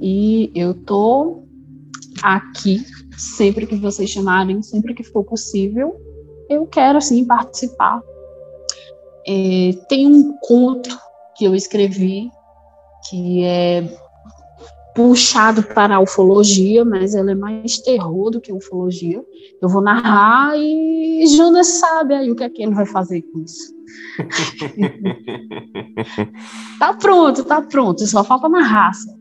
e eu tô aqui sempre que vocês chamarem, sempre que for possível. Eu quero sim participar. É, tem um conto que eu escrevi que é puxado para a ufologia, mas ela é mais terror do que ufologia. Eu vou narrar e Jonas sabe aí o que é que ele vai fazer com isso. tá pronto, tá pronto, só falta na raça.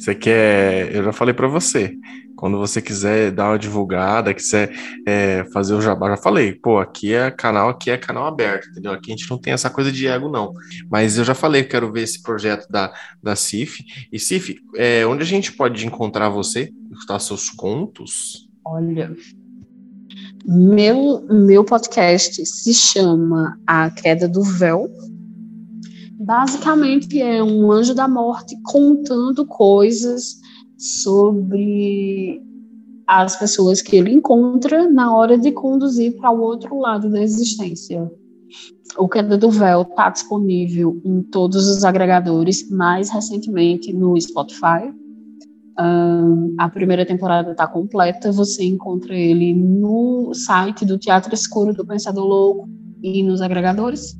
Você quer. Eu já falei para você. Quando você quiser dar uma divulgada, quiser é, fazer o jabá, já falei, pô, aqui é canal, aqui é canal aberto, entendeu? Aqui a gente não tem essa coisa de ego, não. Mas eu já falei, quero ver esse projeto da, da CIF. E CIF, é, onde a gente pode encontrar você, escutar seus contos? Olha, meu, meu podcast se chama A Queda do Véu. Basicamente é um anjo da morte contando coisas sobre as pessoas que ele encontra na hora de conduzir para o outro lado da existência. O Queda do Véu está disponível em todos os agregadores, mais recentemente no Spotify. Um, a primeira temporada está completa, você encontra ele no site do Teatro Escuro do Pensador Louco e nos agregadores.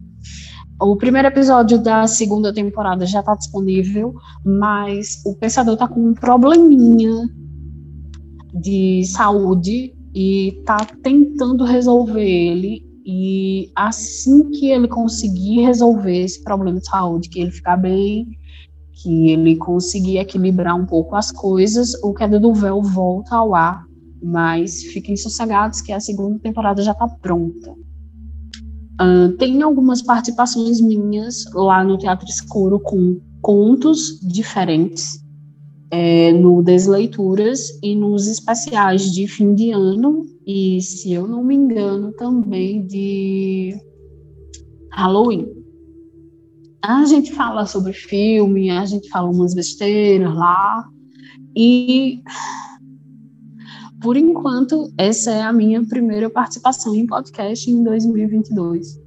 O primeiro episódio da segunda temporada já está disponível, mas o pensador está com um probleminha de saúde e está tentando resolver ele. E assim que ele conseguir resolver esse problema de saúde, que ele ficar bem, que ele conseguir equilibrar um pouco as coisas, o Queda do Véu volta ao ar. Mas fiquem sossegados que a segunda temporada já está pronta. Uh, tem algumas participações minhas lá no Teatro Escuro com contos diferentes, é, no Desleituras e nos especiais de fim de ano, e se eu não me engano, também de Halloween. A gente fala sobre filme, a gente fala umas besteiras lá, e por enquanto, essa é a minha primeira participação em podcast em 2022.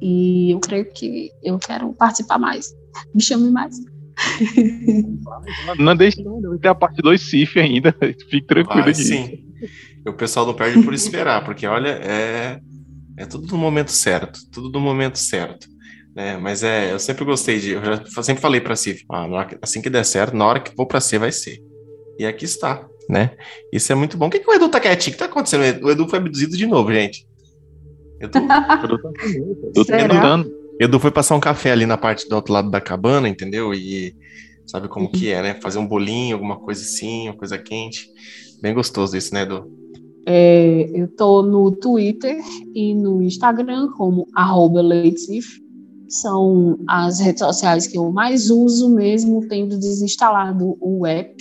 E eu creio que eu quero participar mais. Me chame mais. Não deixe ter a parte 2 CIF ainda. Fique tranquilo Vai, Sim. O pessoal não perde por esperar, porque olha, é, é tudo no momento certo. Tudo no momento certo. Né? Mas é, eu sempre gostei de. Eu já, sempre falei para CIF, ah, assim que der certo, na hora que for para C vai ser. E aqui está né? Isso é muito bom. O que, que o Edu tá quietinho? O que tá acontecendo? O Edu foi abduzido de novo, gente. Edu, Edu tá Edu, Edu foi passar um café ali na parte do outro lado da cabana, entendeu? E sabe como que é, né? Fazer um bolinho, alguma coisa assim, uma coisa quente. Bem gostoso isso, né, Edu? É, eu estou no Twitter e no Instagram como arroba Leitif. São as redes sociais que eu mais uso, mesmo tendo desinstalado o app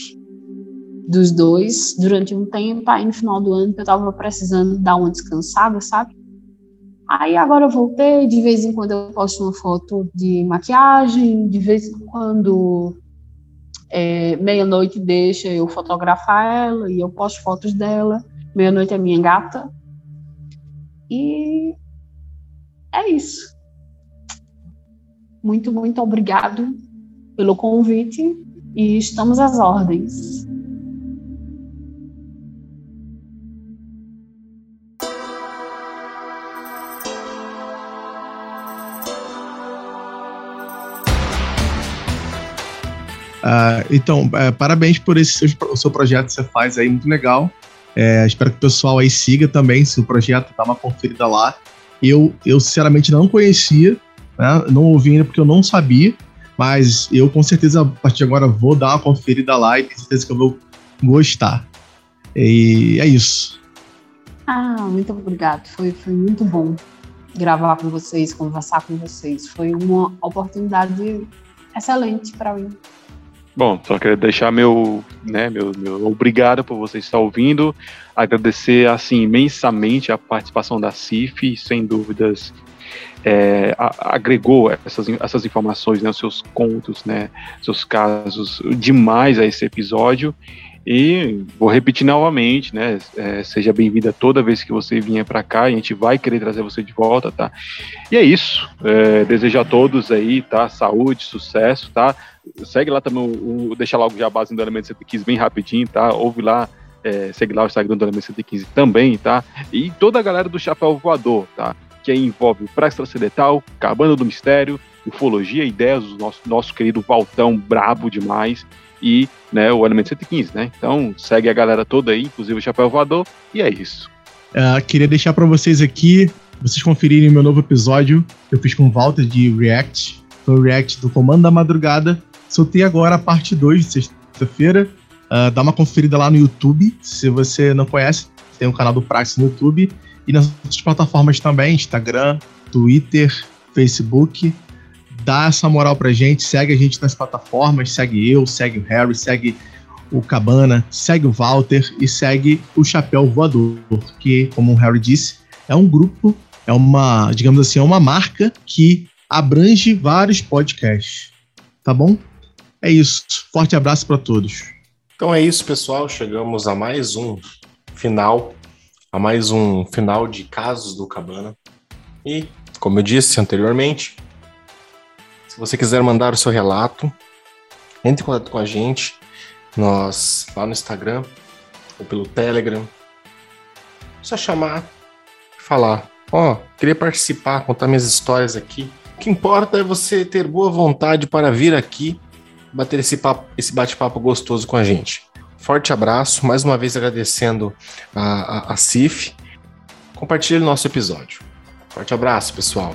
dos dois durante um tempo. Aí no final do ano eu estava precisando dar uma descansada, sabe? Aí agora eu voltei, de vez em quando eu posto uma foto de maquiagem, de vez em quando é, meia-noite deixa eu fotografar ela e eu posto fotos dela. Meia-noite é minha gata. E é isso. Muito, muito obrigado pelo convite e estamos às ordens. Uh, então, uh, parabéns por esse seu, seu projeto que você faz aí, muito legal. É, espero que o pessoal aí siga também, se o projeto dá uma conferida lá. Eu, eu sinceramente não conhecia, né? não ouvi ainda porque eu não sabia, mas eu com certeza a partir de agora vou dar uma conferida lá e tenho certeza que eu vou gostar. E é isso. Ah, muito obrigado. Foi, foi muito bom gravar com vocês, conversar com vocês. Foi uma oportunidade excelente para mim. Bom, só quero deixar meu, né, meu, meu obrigado por você estar ouvindo, agradecer assim imensamente a participação da CIF, sem dúvidas é, a, agregou essas, essas informações, né, seus contos, né, seus casos demais a esse episódio. E vou repetir novamente, né? É, seja bem-vinda toda vez que você vier para cá, a gente vai querer trazer você de volta, tá? E é isso. É, desejo a todos aí, tá? Saúde, sucesso, tá? Segue lá também o, o deixa lá o jabás do Elemento 115 bem rapidinho, tá? Ouve lá, é, segue lá o Instagram do Elemento 115 também, tá? E toda a galera do Chapéu Voador, tá? Que envolve o Praça Transcendental, Cabana do Mistério, Ufologia, Ideias do nosso, nosso querido Valtão, brabo demais, e né, o Elemento 115, né? Então segue a galera toda aí, inclusive o Chapéu Voador, e é isso. Uh, queria deixar para vocês aqui, vocês conferirem meu novo episódio que eu fiz com o Walter de React, foi o React do Comando da Madrugada, Soltei agora a parte 2 de sexta-feira. Uh, dá uma conferida lá no YouTube. Se você não conhece, tem um canal do Praxis no YouTube. E nas outras plataformas também: Instagram, Twitter, Facebook. Dá essa moral pra gente, segue a gente nas plataformas, segue eu, segue o Harry, segue o Cabana, segue o Walter e segue o Chapéu Voador, que, como o Harry disse, é um grupo, é uma, digamos assim, é uma marca que abrange vários podcasts. Tá bom? É isso. Forte abraço para todos. Então é isso, pessoal. Chegamos a mais um final, a mais um final de casos do Cabana. E, como eu disse anteriormente, se você quiser mandar o seu relato, entre em contato com a gente. Nós lá no Instagram ou pelo Telegram. Só chamar e falar: Ó, oh, queria participar, contar minhas histórias aqui. O que importa é você ter boa vontade para vir aqui bater esse, esse bate-papo gostoso com a gente. Forte abraço, mais uma vez agradecendo a, a, a CIF. Compartilhe o nosso episódio. Forte abraço, pessoal.